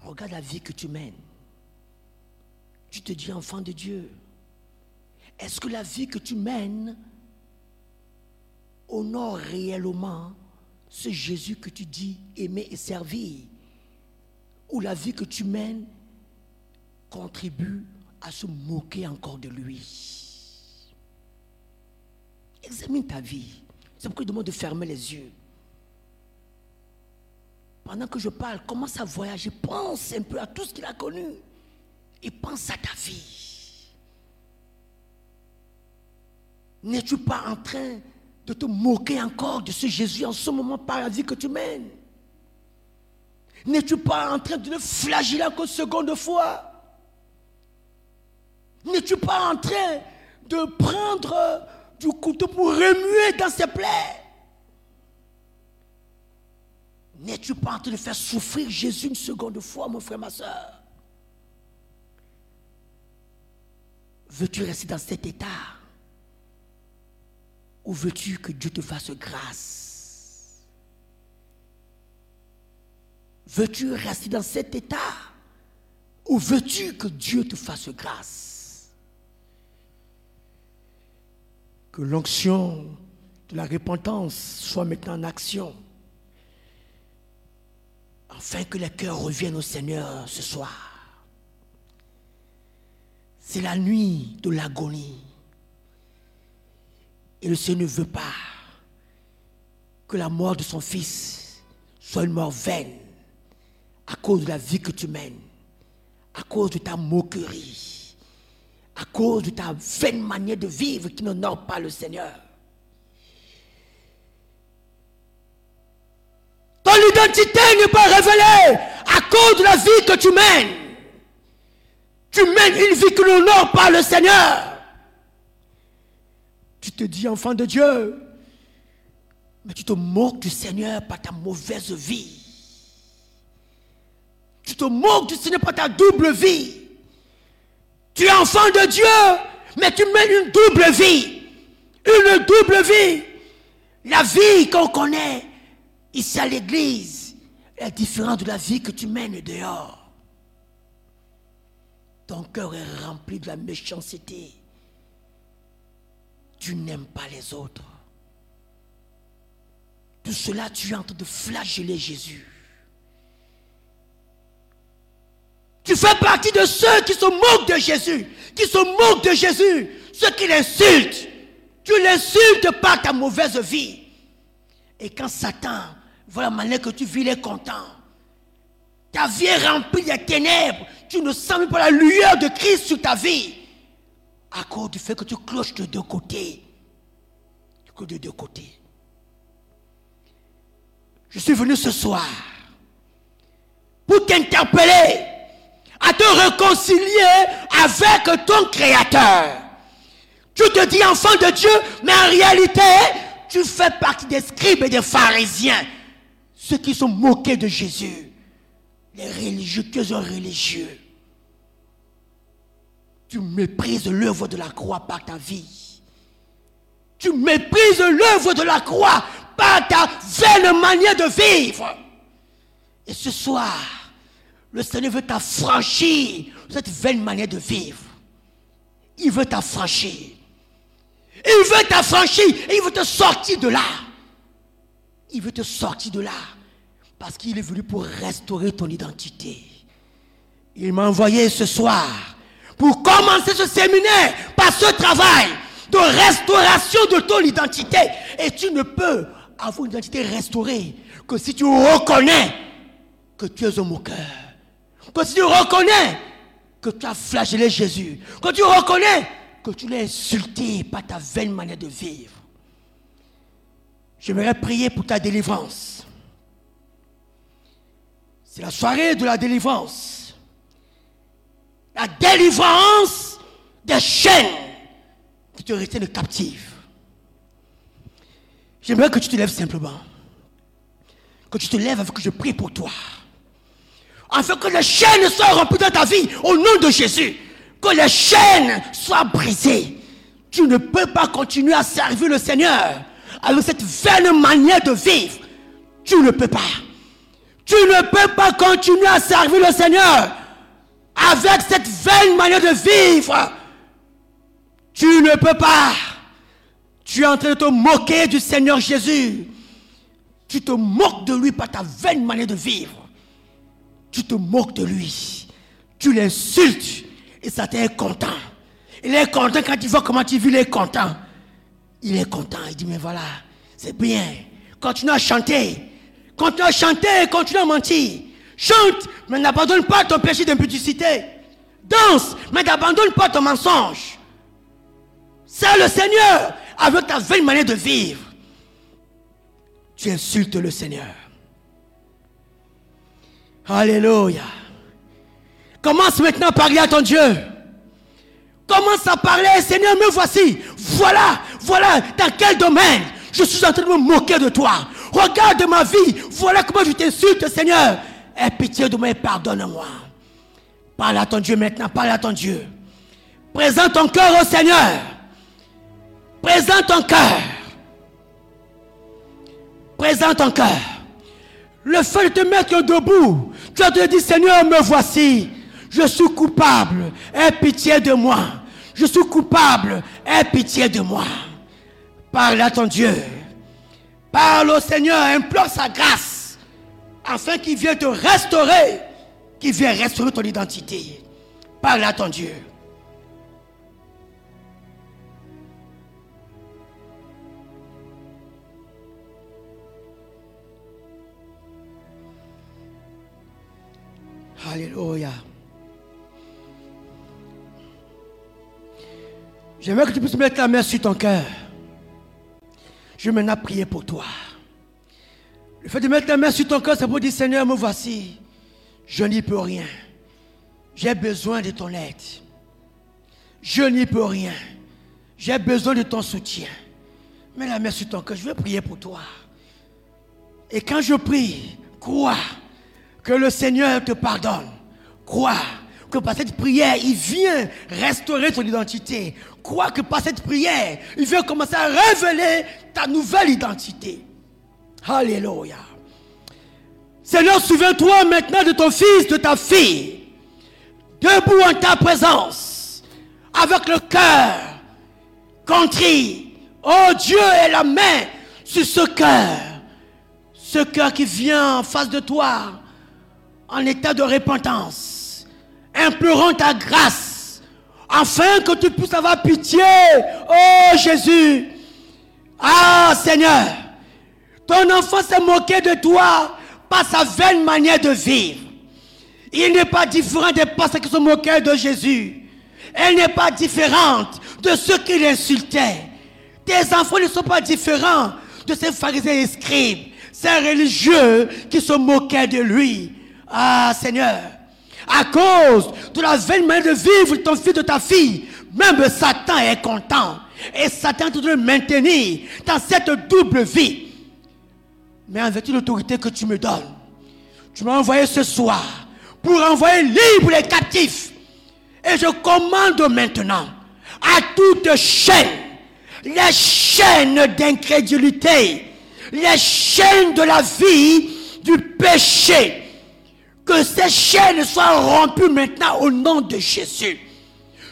Regarde la vie que tu mènes. Tu te dis enfant de Dieu. Est-ce que la vie que tu mènes honore réellement ce Jésus que tu dis aimer et servir? Ou la vie que tu mènes contribue à se moquer encore de lui Examine ta vie. C'est pourquoi je demande de fermer les yeux. Pendant que je parle, commence à voyager. Pense un peu à tout ce qu'il a connu. Et pense à ta vie. N'es-tu pas en train de te moquer encore de ce Jésus en ce moment par la vie que tu mènes? N'es-tu pas en train de le flageller encore seconde fois N'es-tu pas en train de prendre du couteau pour remuer dans ses plaies? N'es-tu pas en train de faire souffrir Jésus une seconde fois, mon frère, ma soeur Veux-tu rester dans cet état? Ou veux-tu que Dieu te fasse grâce? Veux-tu rester dans cet état? Ou veux-tu que Dieu te fasse grâce? Que l'onction de la repentance soit maintenant en action afin que les cœurs reviennent au Seigneur ce soir. C'est la nuit de l'agonie. Et le Seigneur ne veut pas que la mort de son fils soit une mort vaine à cause de la vie que tu mènes, à cause de ta moquerie, à cause de ta vaine manière de vivre qui n'honore pas le Seigneur. Ton identité n'est pas révélée à cause de la vie que tu mènes. Tu mènes une vie que n'honore pas le Seigneur. Tu te dis enfant de Dieu, mais tu te moques du Seigneur par ta mauvaise vie. Tu te moques du Seigneur par ta double vie. Tu es enfant de Dieu, mais tu mènes une double vie. Une double vie. La vie qu'on connaît ici à l'église est différente de la vie que tu mènes dehors. Ton cœur est rempli de la méchanceté. Tu n'aimes pas les autres. Tout cela, tu es en train de flageller Jésus. Tu fais partie de ceux qui se moquent de Jésus, qui se moquent de Jésus, ceux qui l'insultent. Tu l'insultes par ta mauvaise vie. Et quand Satan voit la manière que tu vis, il est content. Ta vie est remplie de ténèbres. Tu ne sens même pas la lueur de Christ sur ta vie. À cause du fait que tu cloches de deux côtés. Que de deux côtés. Je suis venu ce soir pour t'interpeller, à te réconcilier avec ton Créateur. Tu te dis enfant de Dieu, mais en réalité, tu fais partie des scribes et des pharisiens ceux qui sont moqués de Jésus, les religieux, que sont religieux? Tu méprises l'œuvre de la croix par ta vie. Tu méprises l'œuvre de la croix par ta vaine manière de vivre. Et ce soir, le Seigneur veut t'affranchir de cette vaine manière de vivre. Il veut t'affranchir. Il veut t'affranchir et il veut te sortir de là. Il veut te sortir de là. Parce qu'il est venu pour restaurer ton identité. Il m'a envoyé ce soir pour commencer ce séminaire par ce travail de restauration de ton identité. Et tu ne peux avoir une identité restaurée que si tu reconnais que tu es un moqueur. Si tu reconnais que tu as flagellé Jésus. Que tu reconnais que tu l'as insulté par ta vaine manière de vivre. J'aimerais prier pour ta délivrance. C'est la soirée de la délivrance. La délivrance des chaînes qui te retiennent captive. J'aimerais que tu te lèves simplement. Que tu te lèves afin que je prie pour toi. Afin que les chaînes soient remplies dans ta vie au nom de Jésus que les chaînes soient brisées. Tu ne peux pas continuer à servir le Seigneur avec cette vaine manière de vivre. Tu ne peux pas. Tu ne peux pas continuer à servir le Seigneur avec cette vaine manière de vivre. Tu ne peux pas. Tu es en train de te moquer du Seigneur Jésus. Tu te moques de lui par ta vaine manière de vivre. Tu te moques de lui. Tu l'insultes. Et Satan est content. Il est content quand il voit comment tu vis, il est content. Il est content. Il dit, mais voilà, c'est bien. Continue à chanter. Continue à chanter, continue à mentir. Chante, mais n'abandonne pas ton péché d'impudicité. Danse, mais n'abandonne pas ton mensonge. C'est le Seigneur avec ta vaine manière de vivre. Tu insultes le Seigneur. Alléluia. Commence maintenant à parler à ton Dieu. Commence à parler, Seigneur, me voici. Voilà, voilà dans quel domaine je suis en train de me moquer de toi. Regarde ma vie. Voilà comment je t'insulte, Seigneur. Aie pitié de moi et pardonne-moi. Parle à ton Dieu maintenant, parle à ton Dieu. Présente ton cœur au Seigneur. Présente ton cœur. Présente ton cœur. Le fait de te mettre debout, as te dit, Seigneur, me voici. Je suis coupable. Aie pitié de moi. Je suis coupable. Aie pitié de moi. Parle à ton Dieu. Parle au Seigneur. Implore sa grâce. Afin qu'il vienne te restaurer. Qu'il vienne restaurer ton identité. Parle à ton Dieu. Alléluia. J'aimerais que tu puisses mettre la main sur ton cœur. Je vais maintenant prier pour toi. Le fait de mettre la main sur ton cœur, c'est pour dire Seigneur, me voici. Je n'y peux rien. J'ai besoin de ton aide. Je n'y peux rien. J'ai besoin de ton soutien. Mets la main sur ton cœur. Je vais prier pour toi. Et quand je prie, crois que le Seigneur te pardonne. Crois que par cette prière, il vient restaurer ton identité. Crois que par cette prière, il vient commencer à révéler ta nouvelle identité. Alléluia. Seigneur, souviens-toi maintenant de ton fils, de ta fille, debout en ta présence, avec le cœur contrit. Oh Dieu, et la main sur ce cœur, ce cœur qui vient en face de toi, en état de repentance, implorant ta grâce, afin que tu puisses avoir pitié. Oh Jésus, ah Seigneur, ton enfant s'est moqué de toi par sa vaine manière de vivre. Il n'est pas différent des personnes qui se moquaient de Jésus. Elle n'est pas différente de ceux qui l'insultaient. Tes enfants ne sont pas différents de ces pharisiens et scribes, ces religieux qui se moquaient de lui. Ah Seigneur, à cause de la vaine manière de vivre ton fils, de ta fille, même Satan est content. Et Satan te le maintenir dans cette double vie. Mais en vertu l'autorité que tu me donnes, tu m'as envoyé ce soir pour envoyer libre les captifs. Et je commande maintenant à toute chaîne, les chaînes d'incrédulité, les chaînes de la vie, du péché, que ces chaînes soient rompues maintenant au nom de Jésus.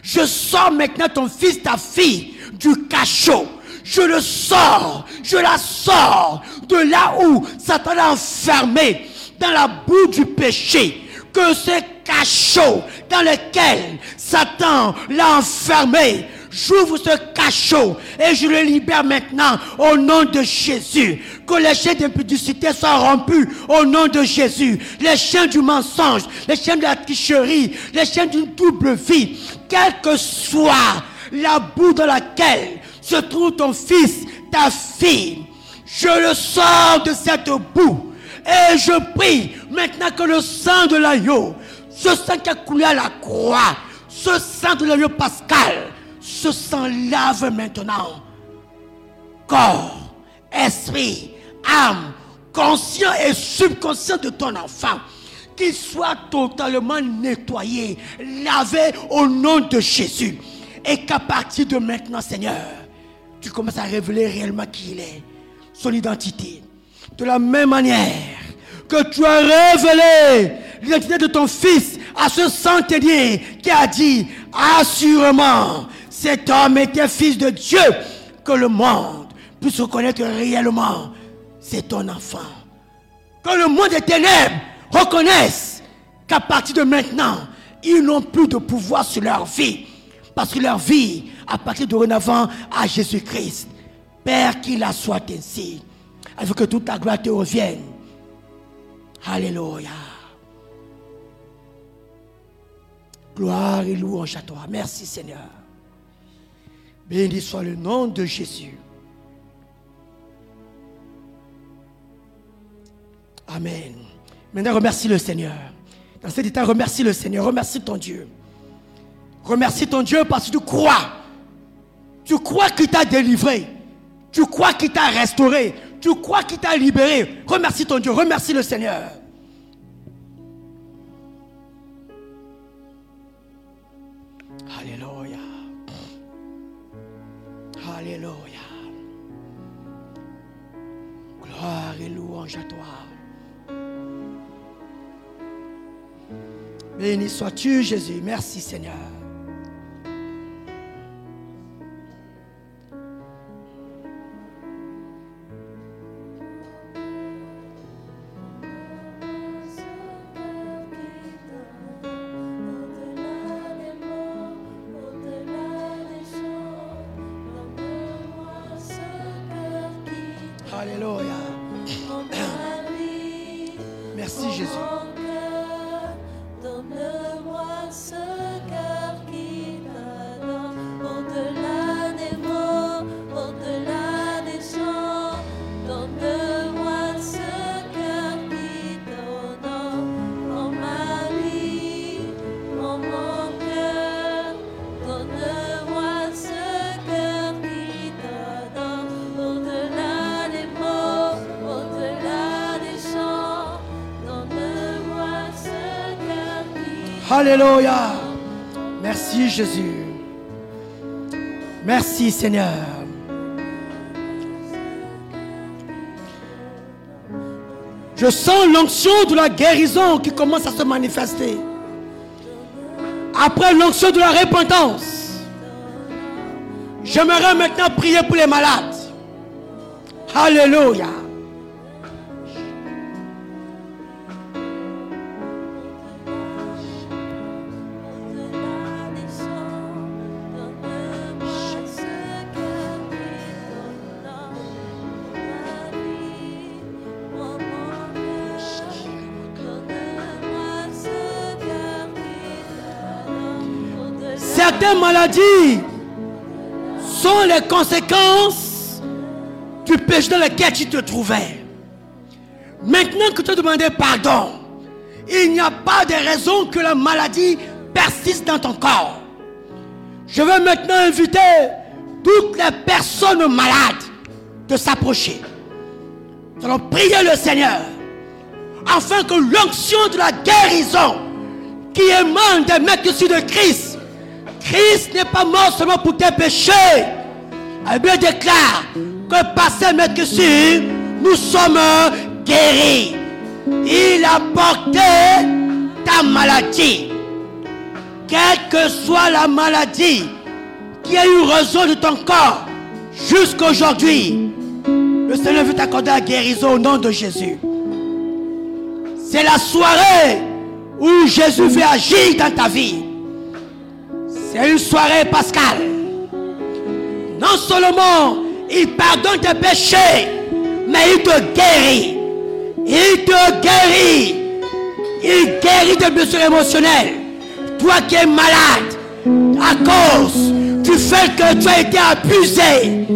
Je sors maintenant ton fils, ta fille du cachot. Je le sors, je la sors de là où Satan l'a enfermé dans la boue du péché. Que ce cachot dans lequel Satan l'a enfermé, j'ouvre ce cachot et je le libère maintenant au nom de Jésus. Que les chaînes d'impudicité soient rompues au nom de Jésus. Les chaînes du mensonge, les chaînes de la tricherie, les chaînes d'une double vie, quelle que soit la boue dans laquelle se trouve ton fils, ta fille, je le sors de cette boue. Et je prie maintenant que le sang de l'agneau, ce sang qui a coulé à la croix, ce sang de l'agneau pascal, ce sang lave maintenant. Corps, esprit, âme, conscient et subconscient de ton enfant qu'il soit totalement nettoyé, lavé au nom de Jésus. Et qu'à partir de maintenant, Seigneur, tu commences à révéler réellement qui il est, son identité. De la même manière que tu as révélé l'identité de ton fils à ce centenier qui a dit, assurément, cet homme était fils de Dieu, que le monde puisse reconnaître réellement, c'est ton enfant. Que le monde des ténèbres reconnaissent qu'à partir de maintenant, ils n'ont plus de pouvoir sur leur vie. Parce que leur vie appartient dorénavant à Jésus-Christ. Père, qu'il la soit ainsi. Afin que toute ta gloire te revienne. Alléluia. Gloire et louange à toi. Merci Seigneur. Béni soit le nom de Jésus. Amen. Maintenant, remercie le Seigneur. Dans cet état, remercie le Seigneur. Remercie ton Dieu. Remercie ton Dieu parce que tu crois. Tu crois qu'il t'a délivré. Tu crois qu'il t'a restauré. Tu crois qu'il t'a libéré. Remercie ton Dieu. Remercie le Seigneur. Sois-tu, Jésus. Merci, Seigneur. Alléluia. Merci, Jésus. Merci, Seigneur. Je sens l'onction de la guérison qui commence à se manifester. Après l'onction de la repentance, j'aimerais maintenant prier pour les malades. Alléluia. Sont les conséquences du péché dans lequel tu te trouvais. Maintenant que tu as demandé pardon, il n'y a pas de raison que la maladie persiste dans ton corps. Je veux maintenant inviter toutes les personnes malades de s'approcher. Nous allons prier le Seigneur afin que l'onction de la guérison qui émane des dessus de Christ, Christ n'est pas mort seulement pour tes péchés. La Bible déclare que par ses dessus, nous sommes guéris. Il a porté ta maladie. Quelle que soit la maladie qui a eu raison de ton corps jusqu'à aujourd'hui, le Seigneur veut t'accorder la guérison au nom de Jésus. C'est la soirée où Jésus veut agir dans ta vie. C'est une soirée pascale. Non seulement il pardonne tes péchés, mais il te guérit. Il te guérit. Il guérit tes blessures émotionnelles. Toi qui es malade à cause du fait que tu as été abusé,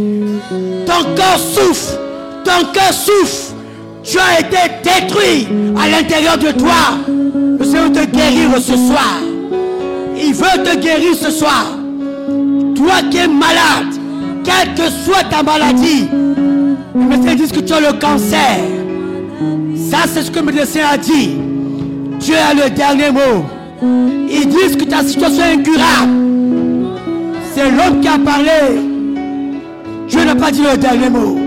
ton corps souffre, ton cœur souffre, tu as été détruit à l'intérieur de toi. Le Seigneur te guérir ce soir. Il veut te guérir ce soir. Toi qui es malade, quelle que soit ta maladie, le médecin dit que tu as le cancer. Ça, c'est ce que le médecin a dit. Dieu a le dernier mot. Ils disent que ta situation est incurable. C'est l'homme qui a parlé. Dieu n'a pas dit le dernier mot.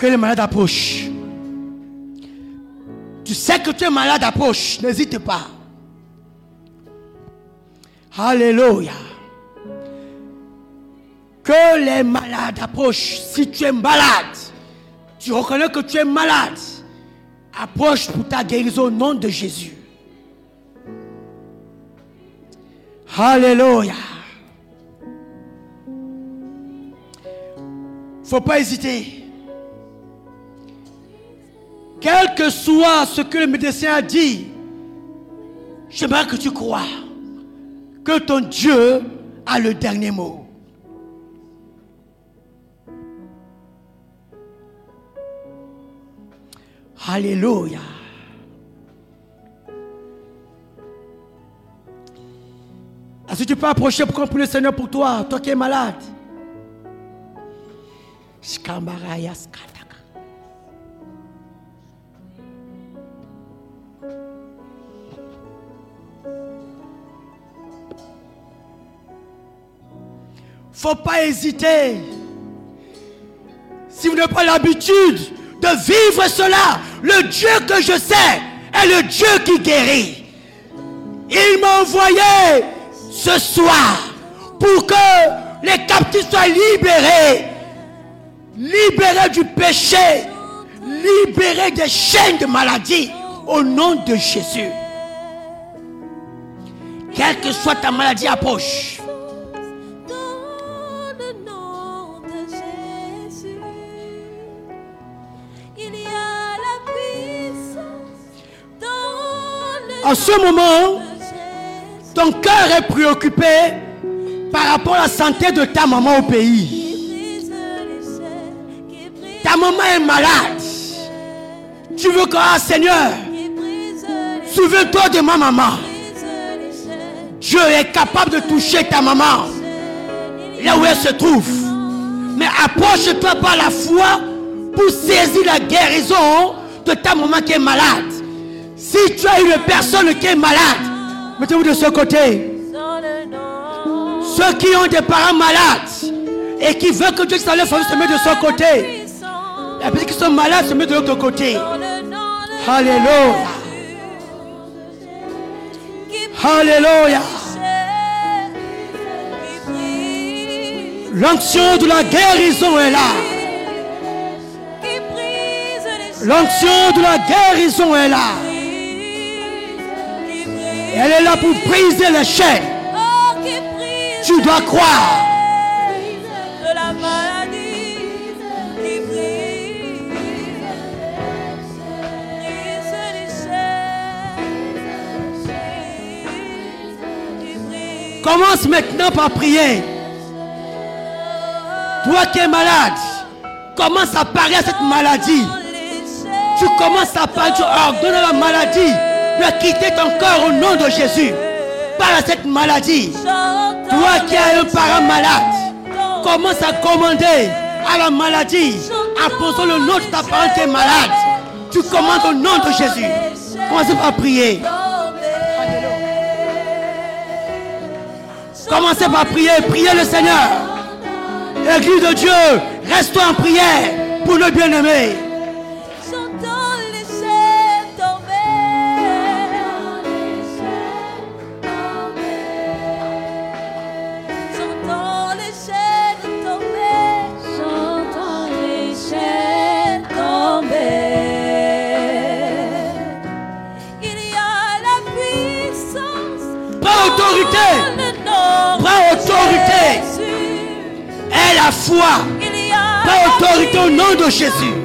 Que les malades approchent. Tu sais que tu es malade approche, n'hésite pas. Alléluia. Que les malades approchent. Si tu es malade, tu reconnais que tu es malade. Approche pour ta guérison au nom de Jésus. Alléluia. Faut pas hésiter. Quel que soit ce que le médecin a dit, j'aimerais que tu crois que ton Dieu a le dernier mot. Alléluia. Est-ce que tu peux approcher pour pour le Seigneur pour toi, toi qui es malade? Shkambaraya skataka. Faut pas hésiter. Si vous n'avez pas l'habitude de vivre cela, le Dieu que je sais est le Dieu qui guérit. Il m'a envoyé ce soir pour que les captifs soient libérés, libérés du péché, libérés des chaînes de maladie au nom de Jésus. Quelle que soit ta maladie, approche. En ce moment, ton cœur est préoccupé par rapport à la santé de ta maman au pays. Ta maman est malade. Tu veux que, ah Seigneur, souviens-toi de ma maman. Dieu est capable de toucher ta maman là où elle se trouve. Mais approche-toi par la foi pour saisir la guérison de ta maman qui est malade. Si tu as une personne qui est malade, mettez-vous de ce côté. Ceux qui ont des parents malades et qui veulent que Dieu s'enlève, faut se mettre de ce côté. Les personnes qui sont malades se mettent de l'autre côté. Alléluia. Alléluia. L'onction de la guérison est là. L'onction de la guérison est là. Elle est là pour briser les chaînes. Tu dois croire. de la maladie, qui brise, brise. Commence maintenant par prier. Toi qui es malade, commence à parler à cette maladie. Tu commences à parler, tu ordonnes à la maladie de quitter ton corps au nom de Jésus. Par cette maladie, toi qui as un parent malade, commence à commander à la maladie, apposant le nom de ta parent qui est malade. Tu commandes au nom de Jésus. Commencez par prier. Commencez par prier. Priez le Seigneur. Église de Dieu, reste-toi en prière pour le bien-aimé. La foi. La autorité au nom de Jésus.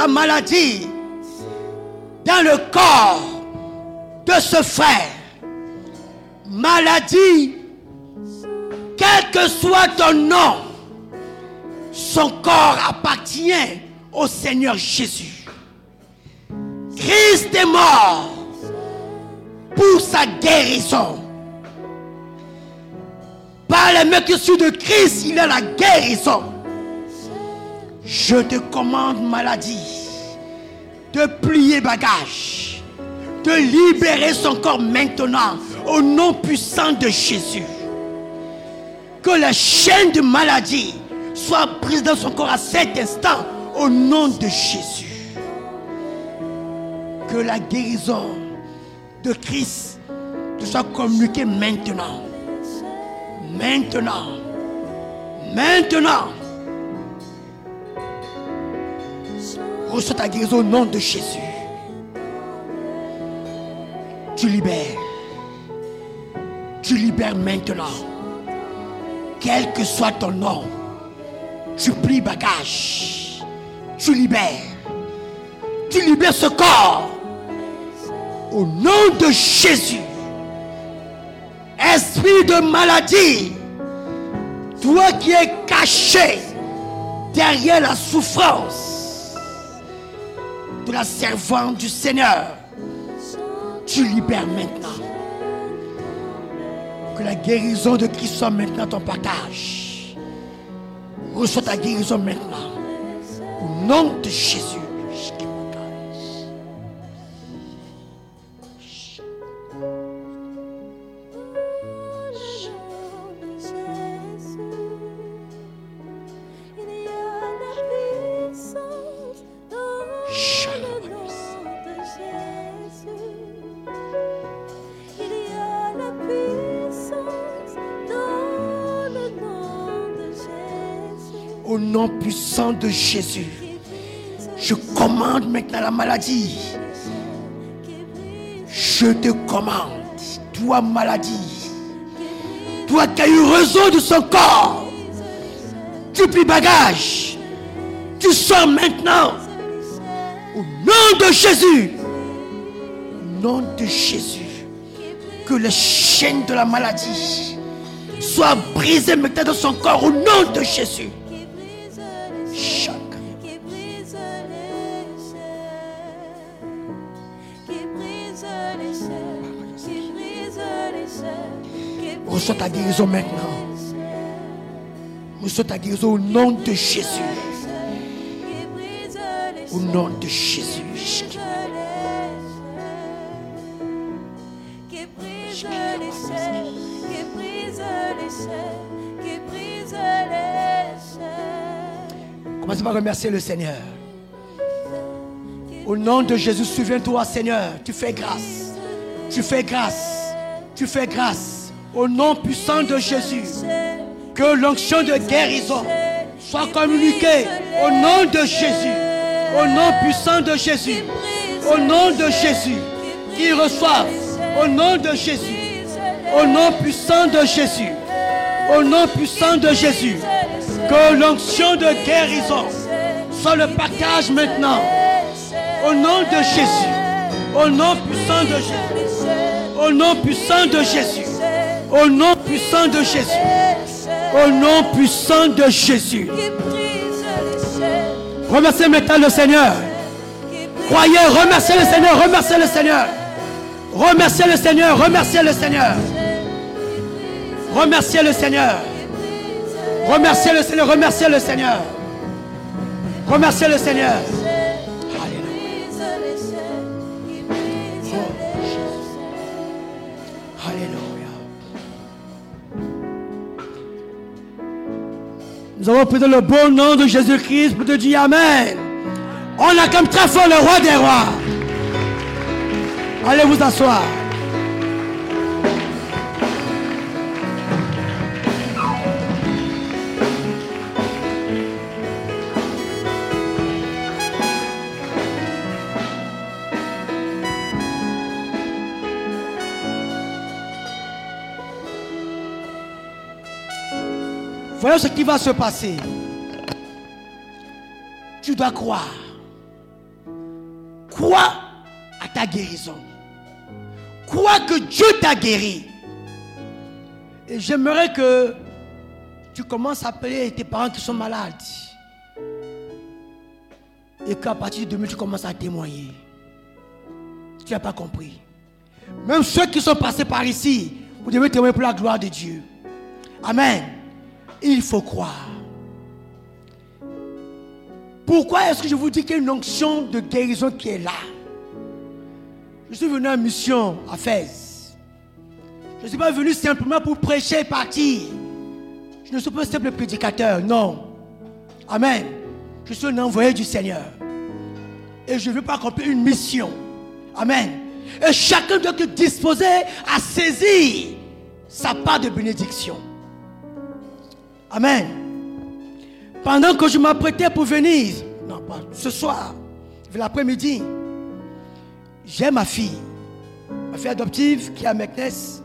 La maladie dans le corps de ce frère, maladie, quel que soit ton nom, son corps appartient au Seigneur Jésus. Christ est mort pour sa guérison. Par les meurtrissures de Christ, il a la guérison. Je te commande, maladie, de plier bagage, de libérer son corps maintenant, au nom puissant de Jésus. Que la chaîne de maladie soit prise dans son corps à cet instant, au nom de Jésus. Que la guérison de Christ te soit communiquée maintenant. Maintenant. Maintenant. Reçois ta guérison au nom de Jésus. Tu libères. Tu libères maintenant. Quel que soit ton nom, tu plies bagage. Tu libères. Tu libères ce corps. Au nom de Jésus. Esprit de maladie, toi qui es caché derrière la souffrance de la servante du Seigneur, tu libères maintenant. Que la guérison de Christ soit maintenant ton partage. Reçois ta guérison maintenant. Au nom de Jésus. Au nom puissant de Jésus. Je commande maintenant la maladie. Je te commande, toi maladie, toi qui as eu raison de son corps, tu plies bagage, tu sors maintenant. Au nom de Jésus, au nom de Jésus, Que les chaînes de la maladie soient brisées maintenant dans son corps au nom de Jésus. Reçois ta guérison maintenant. Reçois ta guérison au nom de Jésus. Au nom de Jésus. Commencez par remercier le Seigneur. Au nom de Jésus, souviens-toi, Seigneur, tu fais grâce. Tu fais grâce. Tu fais grâce. Au nom puissant de Jésus, que l'onction de guérison soit communiquée au nom de Jésus. Au nom puissant de Jésus. Au nom de Jésus. Qu'ils reçoivent. Au nom de Jésus. Au nom puissant de Jésus. Au nom puissant de Jésus. Que l'onction de guérison soit le partage maintenant. Au nom de Jésus. Au nom puissant de Jésus. Au nom puissant de Jésus. Au nom puissant de Jésus. Au nom puissant de Jésus. Remerciez maintenant le Seigneur. Croyez, remerciez le Seigneur, remerciez le Seigneur. Remerciez le Seigneur, remerciez le Seigneur. Remerciez le Seigneur. Remerciez le Seigneur, remerciez le Seigneur. Remerciez le Seigneur. Nous avons pris le bon nom de Jésus-Christ pour te dire Amen. On acclame très fort le roi des rois. Allez vous asseoir. Ce qui va se passer. Tu dois croire. Crois à ta guérison. Crois que Dieu t'a guéri. Et j'aimerais que tu commences à appeler tes parents qui sont malades. Et qu'à partir de demain, tu commences à témoigner. Tu n'as pas compris. Même ceux qui sont passés par ici, vous devez témoigner pour la gloire de Dieu. Amen. Il faut croire. Pourquoi est-ce que je vous dis qu'il y a une onction de guérison qui est là? Je suis venu en mission à Fès. Je ne suis pas venu simplement pour prêcher et partir. Je ne suis pas un simple prédicateur, non. Amen. Je suis un envoyé du Seigneur. Et je ne veux pas accomplir une mission. Amen. Et chacun doit être disposé à saisir sa part de bénédiction. Amen. Pendant que je m'apprêtais pour venir, non pas ce soir, l'après-midi, j'ai ma fille, ma fille adoptive qui est à Meknes.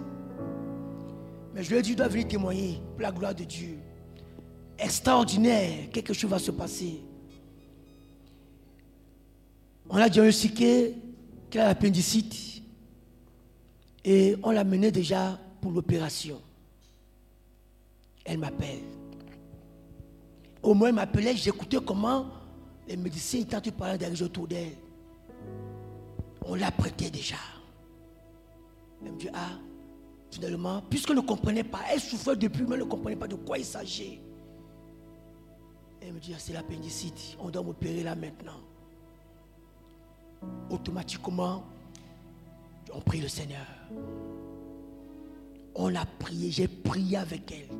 Mais je lui ai dit, tu dois venir témoigner pour la gloire de Dieu. Extraordinaire, quelque chose va se passer. On a diagnostiqué qu'elle a l'appendicite et on l'a menée déjà pour l'opération. Elle m'appelle. Au moins, elle m'appelait, j'écoutais comment les médecins étaient en train de parler derrière autour d'elle. On l'a prêté déjà. Elle me dit, ah, finalement, puisqu'elle ne comprenait pas, elle souffrait depuis, mais elle ne comprenait pas de quoi il s'agit. Elle me dit, ah, c'est l'appendicite, on doit m'opérer là maintenant. Automatiquement, on prie le Seigneur. On a prié, j'ai prié avec elle.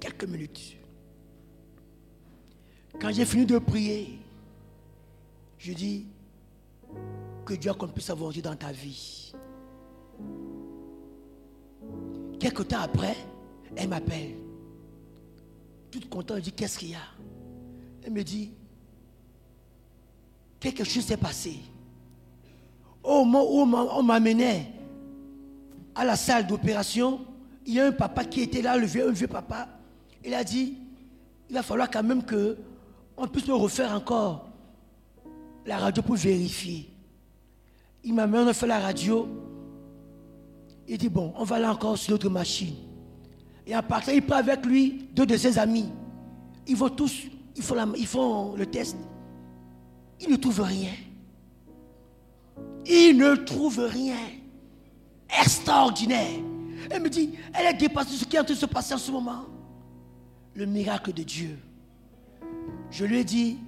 Quelques minutes. Quand j'ai fini de prier, je dis que Dieu accomplisse sa volonté dans ta vie. Quelque temps après, elle m'appelle. Toute contente, elle dit Qu'est-ce qu'il y a? Elle me dit Quelque chose s'est passé. Au moment où on m'amenait à la salle d'opération, il y a un papa qui était là, un vieux papa. Il a dit Il va falloir quand même que on puisse me refaire encore la radio pour vérifier. Il m'a même fait la radio. Il dit, bon, on va aller encore sur notre machine. Et à partir, il prend avec lui deux de ses amis. Ils vont tous, ils font, ils font le test. Ils ne trouvent rien. Ils ne trouvent rien. Extraordinaire. Elle me dit, elle est dépassée de ce qui est en train de se passer en ce moment. Le miracle de Dieu. Je lui ai dit,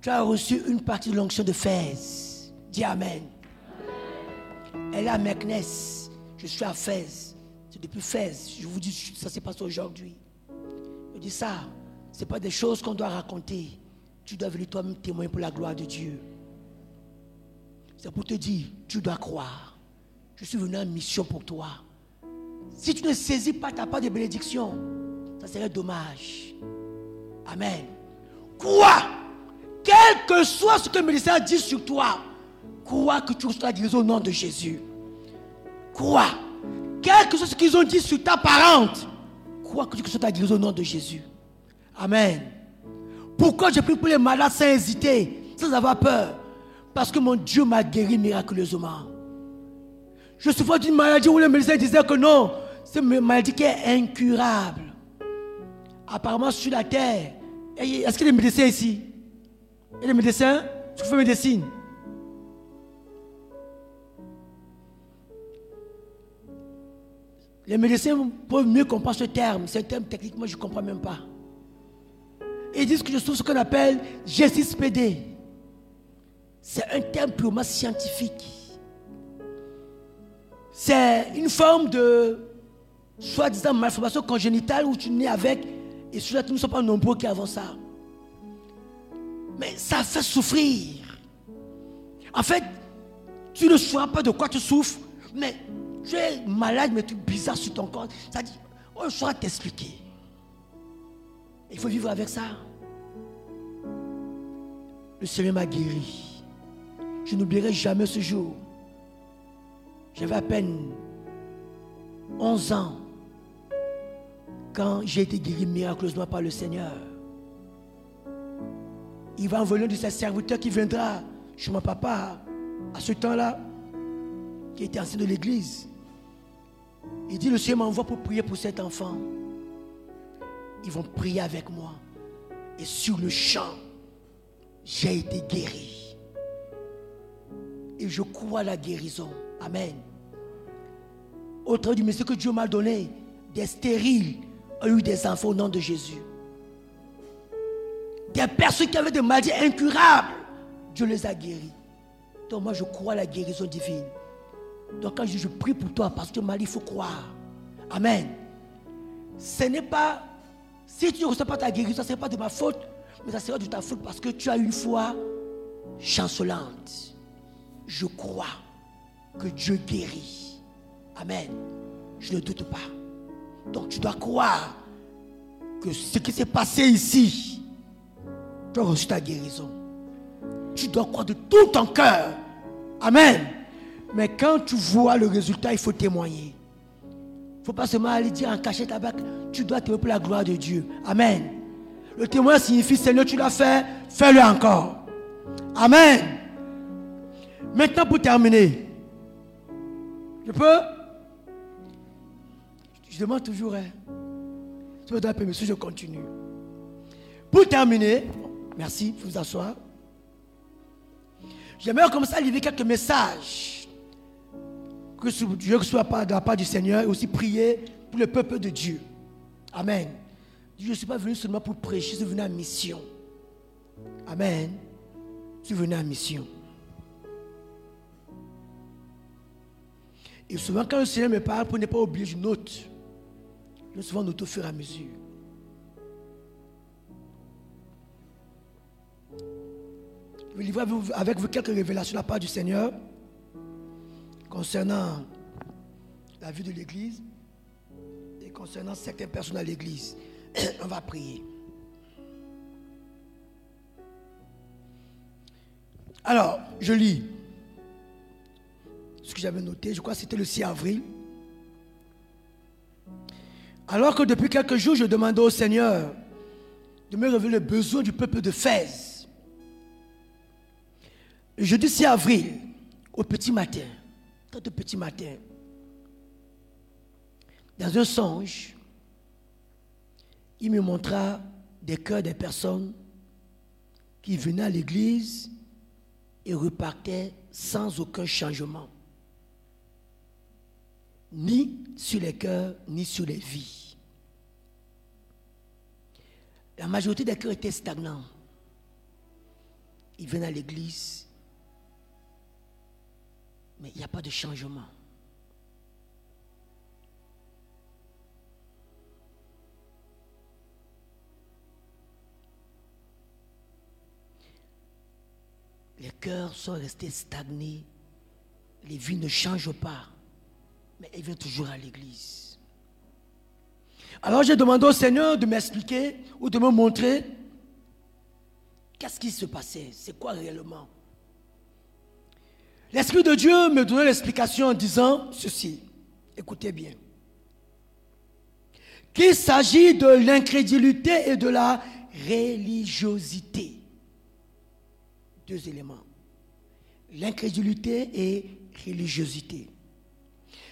tu as reçu une partie de l'onction de Fès. Dis Amen. Elle est à Meknes. Je suis à Fès. C'est depuis Fès. Je vous dis, ça s'est passé aujourd'hui. Je dis ça, ce n'est pas des choses qu'on doit raconter. Tu dois venir toi-même témoigner pour la gloire de Dieu. C'est pour te dire, tu dois croire. Je suis venu en mission pour toi. Si tu ne saisis pas ta part de bénédiction, ça serait dommage. Amen. Crois. Quel que soit ce que le médecin dit sur toi, crois que tu reçois la guérison au nom de Jésus. Crois. Quel que soit ce qu'ils ont dit sur ta parente, crois que tu reçois ta guérison au nom de Jésus. Amen. Pourquoi je prie pour les malades sans hésiter, sans avoir peur? Parce que mon Dieu m'a guéri miraculeusement. Je souffre d'une maladie où le médecin disait que non, c'est une maladie qui est incurable. Apparemment sur la terre. Et Est-ce qu'il y a des médecins ici? Il des médecins? Tu fais médecine? Les médecins peuvent mieux comprendre ce terme. C'est un terme technique, moi je ne comprends même pas. Ils disent que je trouve ce qu'on appelle G6PD. C'est un terme purement scientifique. C'est une forme de soi-disant malformation congénitale où tu nais avec et ceux-là, nous ne sommes pas nombreux qui avons ça. Mais ça fait souffrir. En fait, tu ne sauras pas de quoi tu souffres, mais tu es malade, mais tu es bizarre sur ton corps. Ça dit, on saura t'expliquer. Il faut vivre avec ça. Le Seigneur m'a guéri. Je n'oublierai jamais ce jour. J'avais à peine 11 ans quand j'ai été guéri miraculeusement par le Seigneur. Il va envoyer de ses serviteurs qui viendra chez mon papa à ce temps-là, qui était ancien de l'église. Il dit, le Seigneur m'envoie pour prier pour cet enfant. Ils vont prier avec moi. Et sur le champ, j'ai été guéri. Et je crois à la guérison. Amen. Au travers du message que Dieu m'a donné, des stériles eu des enfants au nom de Jésus. Des personnes qui avaient des maladies incurables, Dieu les a guéris. Donc moi, je crois à la guérison divine. Donc quand je, je prie pour toi, parce que Marie, il faut croire. Amen. Ce n'est pas, si tu ne reçois pas ta guérison, ce n'est pas de ma faute, mais ça sera de ta faute parce que tu as une foi chancelante. Je crois que Dieu guérit. Amen. Je ne doute pas. Donc tu dois croire que ce qui s'est passé ici, tu as reçu ta guérison. Tu dois croire de tout ton cœur. Amen. Mais quand tu vois le résultat, il faut témoigner. Il ne faut pas seulement aller dire en cachette tabac. Tu dois témoigner pour la gloire de Dieu. Amen. Le témoin signifie, Seigneur, tu l'as fait, fais-le encore. Amen. Maintenant, pour terminer, je peux? Je demande toujours, hein. Si vous donnez permission, je continue. Pour terminer, merci, vous asseoir. J'aimerais commencer à livrer quelques messages que Dieu soit de la part du Seigneur et aussi prier pour le peuple de Dieu. Amen. Je ne suis pas venu seulement pour prêcher, je suis venu en mission. Amen. Je suis venu en mission. Et souvent, quand le Seigneur me parle, pour ne pas oublier, je note. Souvent note au fur et à mesure. Je vais livrer avec vous quelques révélations de la part du Seigneur concernant la vie de l'Église et concernant certaines personnes à l'Église. On va prier. Alors, je lis ce que j'avais noté, je crois que c'était le 6 avril. Alors que depuis quelques jours, je demandais au Seigneur de me révéler le besoin du peuple de Fès. Jeudi 6 avril, au petit matin, au petit matin, dans un songe, il me montra des cœurs des personnes qui venaient à l'église et repartaient sans aucun changement, ni sur les cœurs, ni sur les vies. La majorité des cœurs étaient stagnants. Ils viennent à l'église, mais il n'y a pas de changement. Les cœurs sont restés stagnés. Les vies ne changent pas. Mais elles viennent toujours à l'église. Alors j'ai demandé au Seigneur de m'expliquer ou de me montrer qu'est-ce qui se passait. C'est quoi réellement L'Esprit de Dieu me donnait l'explication en disant ceci. Écoutez bien. Qu'il s'agit de l'incrédulité et de la religiosité deux éléments. L'incrédulité et religiosité.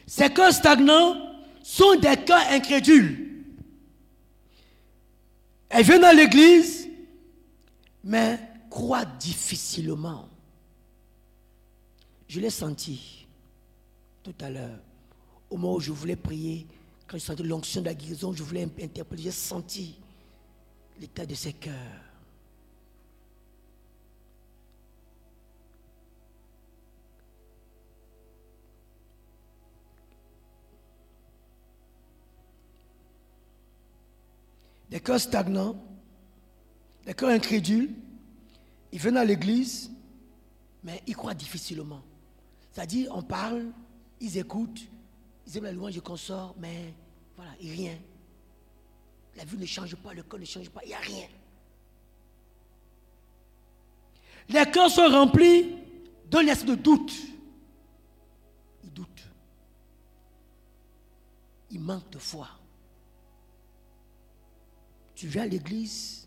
Ces cœurs stagnants sont des cœurs incrédules. Elles viennent à l'église, mais croient difficilement. Je l'ai senti tout à l'heure, au moment où je voulais prier, quand je sentais l'onction de la guérison, je voulais interpeller, j'ai senti l'état de ces cœurs. Des cœurs stagnants, des cœurs incrédules. Ils viennent à l'église, mais ils croient difficilement. C'est-à-dire, on parle, ils écoutent, ils aiment la louange du consort, mais voilà, il rien. La vie ne change pas, le cœur ne change pas, il n'y a rien. Les cœurs sont remplis d'un esprit de doute. Ils doutent. Ils manquent de foi. Tu viens à l'église,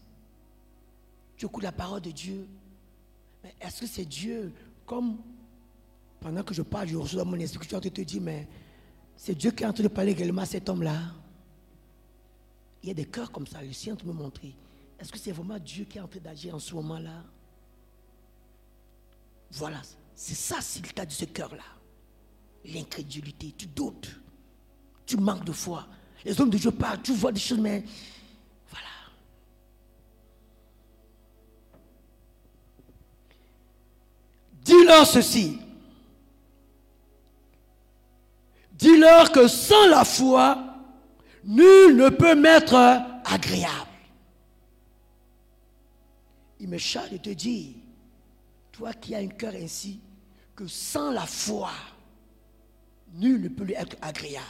tu écoutes la parole de Dieu. Mais est-ce que c'est Dieu Comme pendant que je parle, je reçois mon esprit, tu te dire, mais c'est Dieu qui est en train de parler également à cet homme-là? Il y a des cœurs comme ça, le Seigneur me montrer. Est-ce que c'est vraiment Dieu qui est en train d'agir en ce moment-là? Voilà, c'est ça, c'est l'état de ce cœur-là. L'incrédulité, tu doutes, tu manques de foi. Les hommes de Dieu parlent, tu vois des choses, mais Dis-leur ceci. Dis-leur que sans la foi, nul ne peut m'être agréable. Il me charge de te dire, toi qui as un cœur ainsi, que sans la foi, nul ne peut lui être agréable.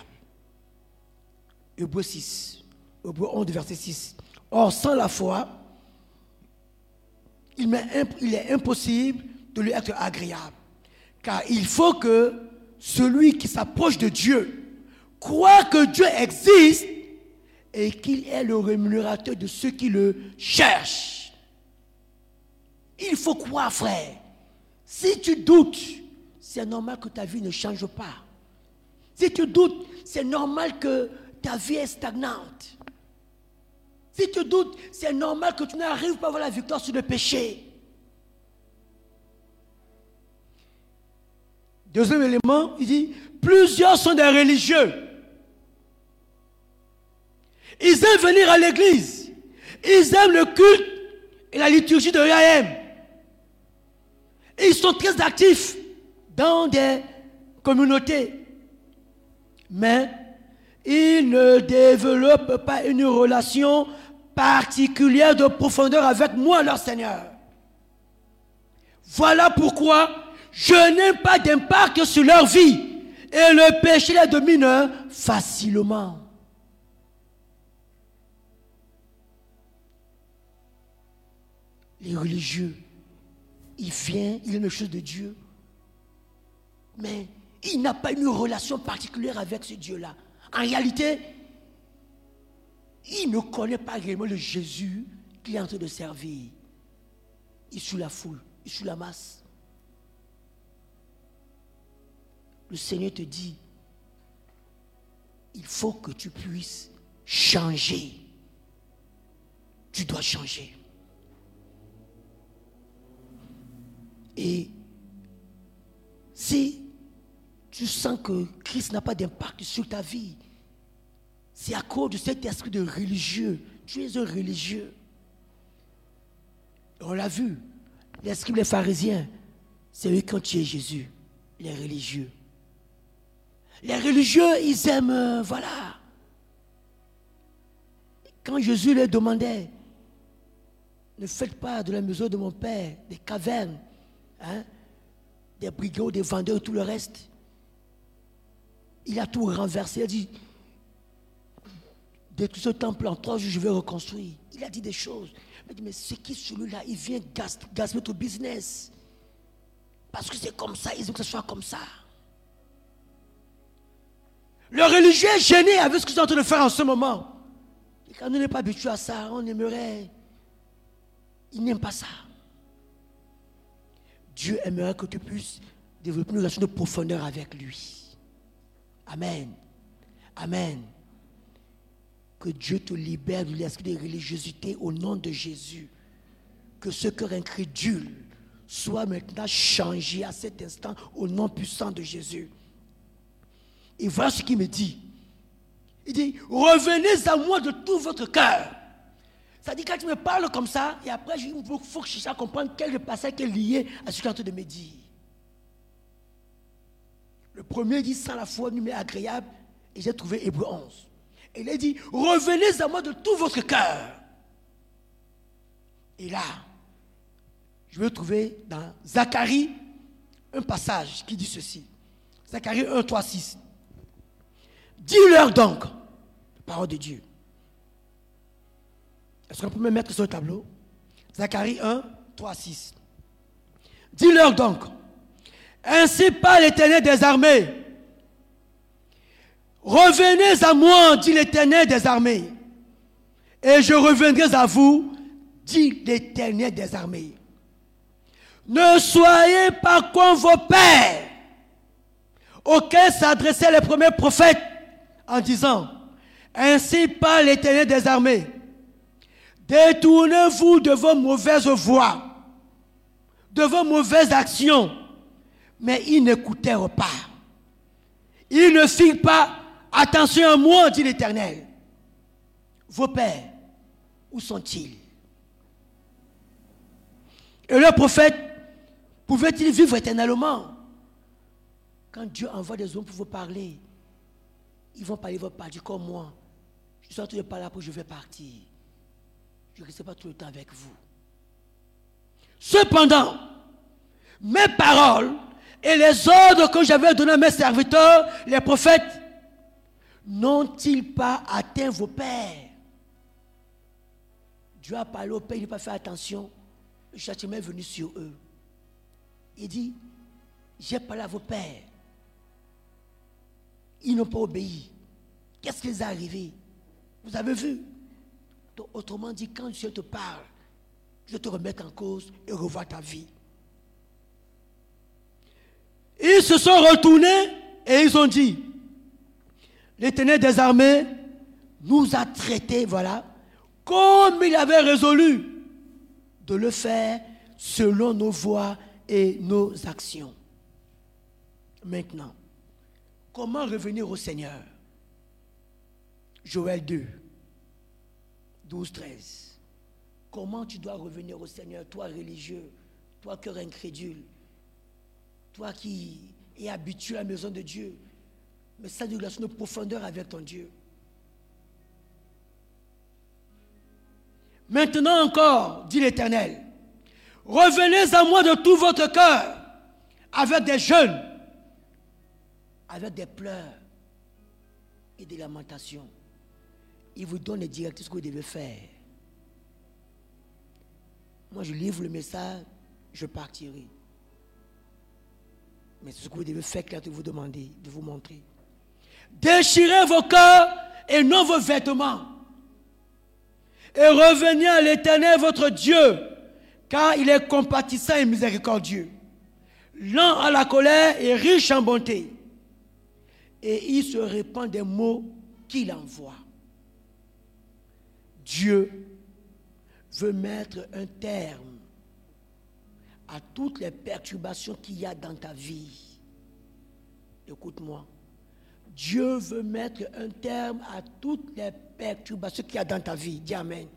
Hébreu 6, Hébreu 11, verset 6. Or, sans la foi, il est impossible de lui être agréable. Car il faut que celui qui s'approche de Dieu croit que Dieu existe et qu'il est le rémunérateur de ceux qui le cherchent. Il faut croire, frère. Si tu doutes, c'est normal que ta vie ne change pas. Si tu doutes, c'est normal que ta vie est stagnante. Si tu doutes, c'est normal que tu n'arrives pas à avoir la victoire sur le péché. Deuxième élément, il dit, plusieurs sont des religieux. Ils aiment venir à l'église. Ils aiment le culte et la liturgie de l'IAM. Ils sont très actifs dans des communautés. Mais ils ne développent pas une relation particulière de profondeur avec moi, leur Seigneur. Voilà pourquoi je n'ai pas d'impact sur leur vie. Et le péché les domine facilement. Les religieux, il vient, il a une chose de Dieu, mais il n'a pas une relation particulière avec ce Dieu-là. En réalité, il ne connaît pas réellement le Jésus qu'il est en train de servir. Il suit la foule, il suit la masse. Le Seigneur te dit, il faut que tu puisses changer. Tu dois changer. Et si tu sens que Christ n'a pas d'impact sur ta vie, c'est à cause de cet esprit de religieux. Tu es un religieux. On l'a vu. Les scribes, les pharisiens, c'est eux qui ont tué Jésus, les religieux. Les religieux, ils aiment, euh, voilà. Quand Jésus leur demandait, ne faites pas de la maison de mon Père des cavernes, hein, des brigands, des vendeurs, tout le reste. Il a tout renversé. Il a dit, de tout ce temple en trois jours, je vais reconstruire. Il a dit des choses. Il m'a dit, mais c'est qui celui-là? Il vient gaspiller ton business. Parce que c'est comme ça, il veut que ce soit comme ça. Le religieux est gêné avec ce qu'ils sont en train de faire en ce moment. Et quand on n'est pas habitué à ça, on aimerait. Il n'aime pas ça. Dieu aimerait que tu puisses développer une relation de profondeur avec lui. Amen. Amen. Que Dieu te libère de l'esprit de religiosité au nom de Jésus. Que ce cœur incrédule soit maintenant changé à cet instant au nom puissant de Jésus. Et voilà ce qu'il me dit. Il dit, revenez à moi de tout votre cœur. Dit, quand tu me parles comme ça, et après, il faut, que je à comprendre quel passage est lié à ce qu'il est en train de me dire. Le premier dit, sans la foi, mais agréable, et j'ai trouvé Hébreu 11. Et il a dit, revenez à moi de tout votre cœur. Et là, je vais trouver dans Zacharie un passage qui dit ceci. Zacharie 1, 3, 6. Dis-leur donc, parole de Dieu. Est-ce qu'on peut me mettre sur le tableau? Zacharie 1, 3, 6. Dis-leur donc, ainsi pas l'Éternel des armées. Revenez à moi, dit l'Éternel des armées, et je reviendrai à vous, dit l'Éternel des armées. Ne soyez pas comme vos pères, auxquels s'adressaient les premiers prophètes en disant, ainsi parle l'Éternel des armées, détournez-vous de vos mauvaises voies, de vos mauvaises actions. Mais ils n'écoutèrent pas. Ils ne firent pas attention à moi, dit l'Éternel. Vos pères, où sont-ils? Et le prophète pouvait-il vivre éternellement? Quand Dieu envoie des hommes pour vous parler, ils vont parler votre partir comme moi. Je suis en train de parler après, je vais partir. Je ne reste pas tout le temps avec vous. Cependant, mes paroles et les ordres que j'avais donnés à mes serviteurs, les prophètes, n'ont-ils pas atteint vos pères? Dieu a parlé aux pères, il n'a pas fait attention. Le châtiment est venu sur eux. Il dit, j'ai parlé à vos pères. Ils n'ont pas obéi. Qu'est-ce qui est arrivé? Vous avez vu? Autrement dit, quand Dieu te parle, je te remets en cause et revois ta vie. Ils se sont retournés et ils ont dit, l'éternel des armées nous a traités, voilà, comme il avait résolu de le faire selon nos voies et nos actions. Maintenant, comment revenir au Seigneur? Joël 2, 12, 13. Comment tu dois revenir au Seigneur, toi religieux, toi cœur incrédule, toi qui es habitué à la maison de Dieu, mais ça une relation de profondeur avec ton Dieu. Maintenant encore, dit l'Éternel, revenez à moi de tout votre cœur, avec des jeûnes, avec des pleurs et des lamentations. Il vous donne les directives que vous devez faire. Moi, je livre le message, je partirai. Mais c'est ce que vous devez faire, que de vous demander, de vous montrer. Déchirez vos cœurs et non vos vêtements. Et revenez à l'éternel votre Dieu, car il est compatissant et miséricordieux, lent à la colère et riche en bonté. Et il se répand des mots qu'il envoie. Dieu veut mettre un terme à toutes les perturbations qu'il y a dans ta vie. Écoute-moi. Dieu veut mettre un terme à toutes les perturbations qu'il y a dans ta vie. Dis Amen.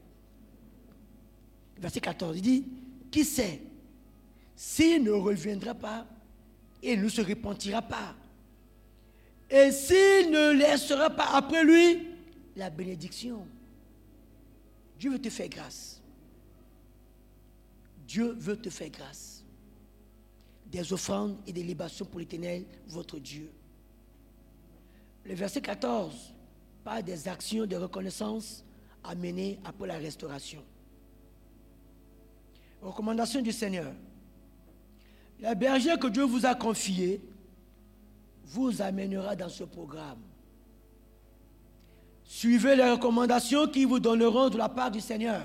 Verset 14, il dit, qui sait s'il ne reviendra pas et ne se repentira pas? Et s'il ne laissera pas après lui la bénédiction. Dieu veut te faire grâce. Dieu veut te faire grâce. Des offrandes et des libations pour l'éternel, votre Dieu. Le verset 14 parle des actions de reconnaissance à après la restauration. Recommandation du Seigneur. La bergère que Dieu vous a confiée vous amènera dans ce programme. Suivez les recommandations qui vous donneront de la part du Seigneur.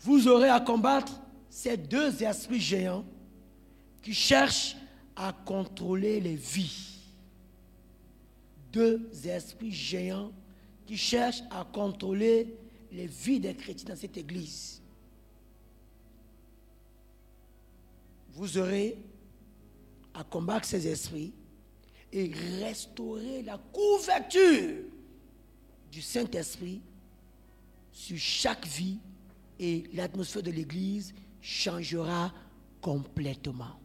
Vous aurez à combattre ces deux esprits géants qui cherchent à contrôler les vies. Deux esprits géants qui cherchent à contrôler les vies des chrétiens dans cette église. Vous aurez à combattre ces esprits et restaurer la couverture du Saint-Esprit sur chaque vie et l'atmosphère de l'Église changera complètement.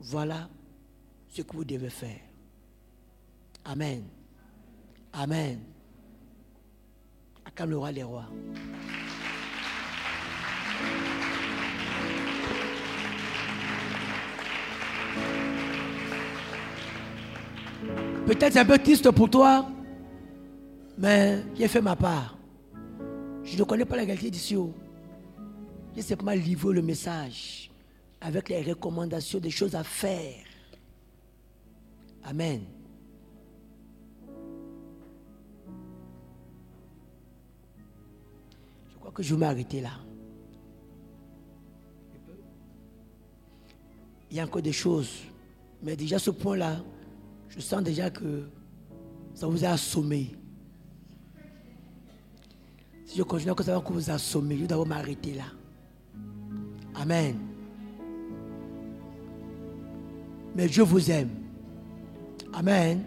Voilà ce que vous devez faire. Amen. Amen. Acclame le roi les rois. Peut-être c'est un peu triste pour toi, mais j'ai fait ma part. Je ne connais pas la qualité d'ici. J'ai simplement livré le message avec les recommandations des choses à faire. Amen. Je crois que je vais m'arrêter là. Il y a encore des choses, mais déjà ce point-là, je sens déjà que ça vous a assommé. Si je continue que ça va vous assommer, je dois m'arrêter là. Amen. Mais Dieu vous aime. Amen.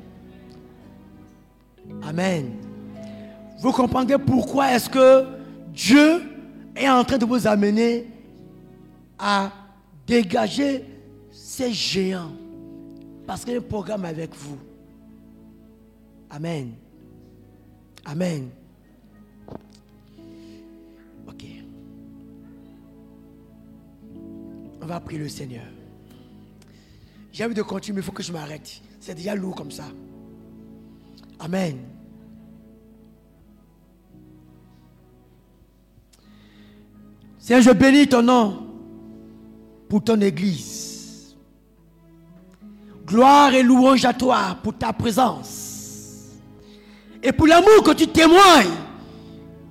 Amen. Vous comprenez pourquoi est-ce que Dieu est en train de vous amener à dégager ces géants parce qu'il y a un programme avec vous. Amen. Amen. Ok. On va prier le Seigneur. J'ai envie de continuer, mais il faut que je m'arrête. C'est déjà lourd comme ça. Amen. Seigneur, je bénis ton nom pour ton église. Gloire et louange à toi pour ta présence. Et pour l'amour que tu témoignes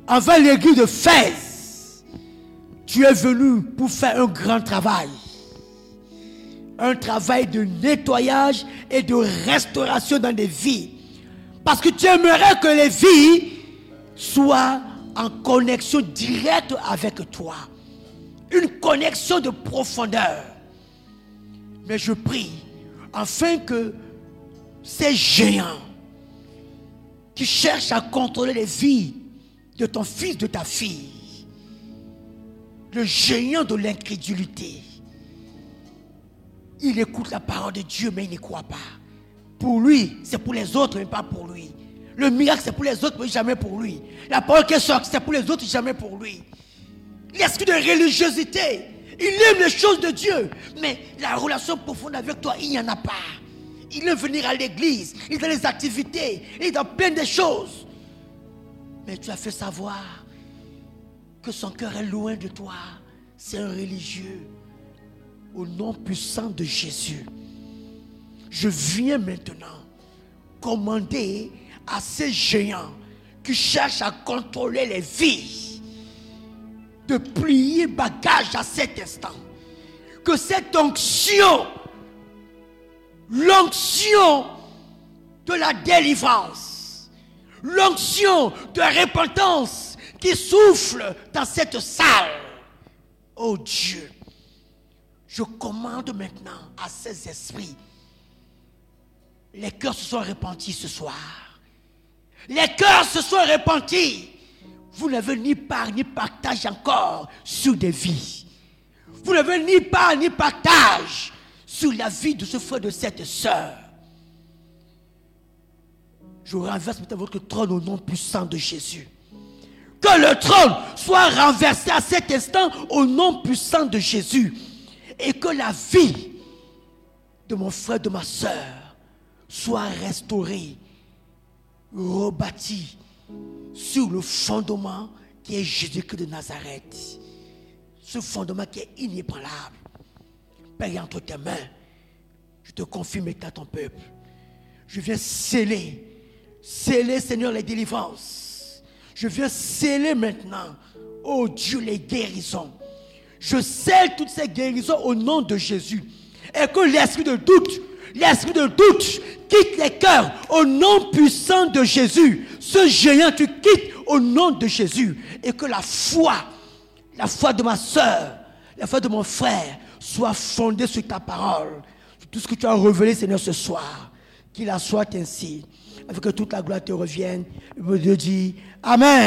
envers l'église de Fès. Tu es venu pour faire un grand travail. Un travail de nettoyage et de restauration dans des vies. Parce que tu aimerais que les vies soient en connexion directe avec toi. Une connexion de profondeur. Mais je prie afin que ces géants qui cherchent à contrôler les vies de ton fils, de ta fille, le géant de l'incrédulité, il écoute la parole de Dieu, mais il n'y croit pas. Pour lui, c'est pour les autres, mais pas pour lui. Le miracle, c'est pour les autres, mais jamais pour lui. La parole qui sort, c'est pour les autres, jamais pour lui. L'esprit de religiosité, il aime les choses de Dieu, mais la relation profonde avec toi, il n'y en a pas. Il aime venir à l'église, il est dans les activités, il est dans plein de choses. Mais tu as fait savoir que son cœur est loin de toi. C'est un religieux. Au nom puissant de Jésus, je viens maintenant commander à ces géants qui cherchent à contrôler les vies de plier bagage à cet instant. Que cette onction l'onction de la délivrance, l'onction de repentance qui souffle dans cette salle. Oh Dieu, je commande maintenant à ces esprits. Les cœurs se sont repentis ce soir. Les cœurs se sont repentis. Vous n'avez ni part ni partage encore sur des vies. Vous n'avez ni part ni partage sur la vie de ce frère, de cette sœur. Je renverse maintenant votre trône au nom puissant de Jésus. Que le trône soit renversé à cet instant au nom puissant de Jésus. Et que la vie de mon frère, de ma sœur, soit restaurée, rebâtie sur le fondement qui est Jésus-Christ de Nazareth. Ce fondement qui est inébranlable. Père, entre tes mains, je te confie maintenant ton peuple. Je viens sceller, sceller, Seigneur, les délivrances. Je viens sceller maintenant, oh Dieu, les guérisons. Je scelle toutes ces guérisons au nom de Jésus. Et que l'esprit de doute, l'esprit de doute quitte les cœurs au nom puissant de Jésus. Ce géant, tu quittes au nom de Jésus. Et que la foi, la foi de ma soeur, la foi de mon frère soit fondée sur ta parole. Tout ce que tu as révélé, Seigneur, ce soir. Qu'il en soit ainsi. Afin que toute la gloire te revienne. Dieu dit Amen.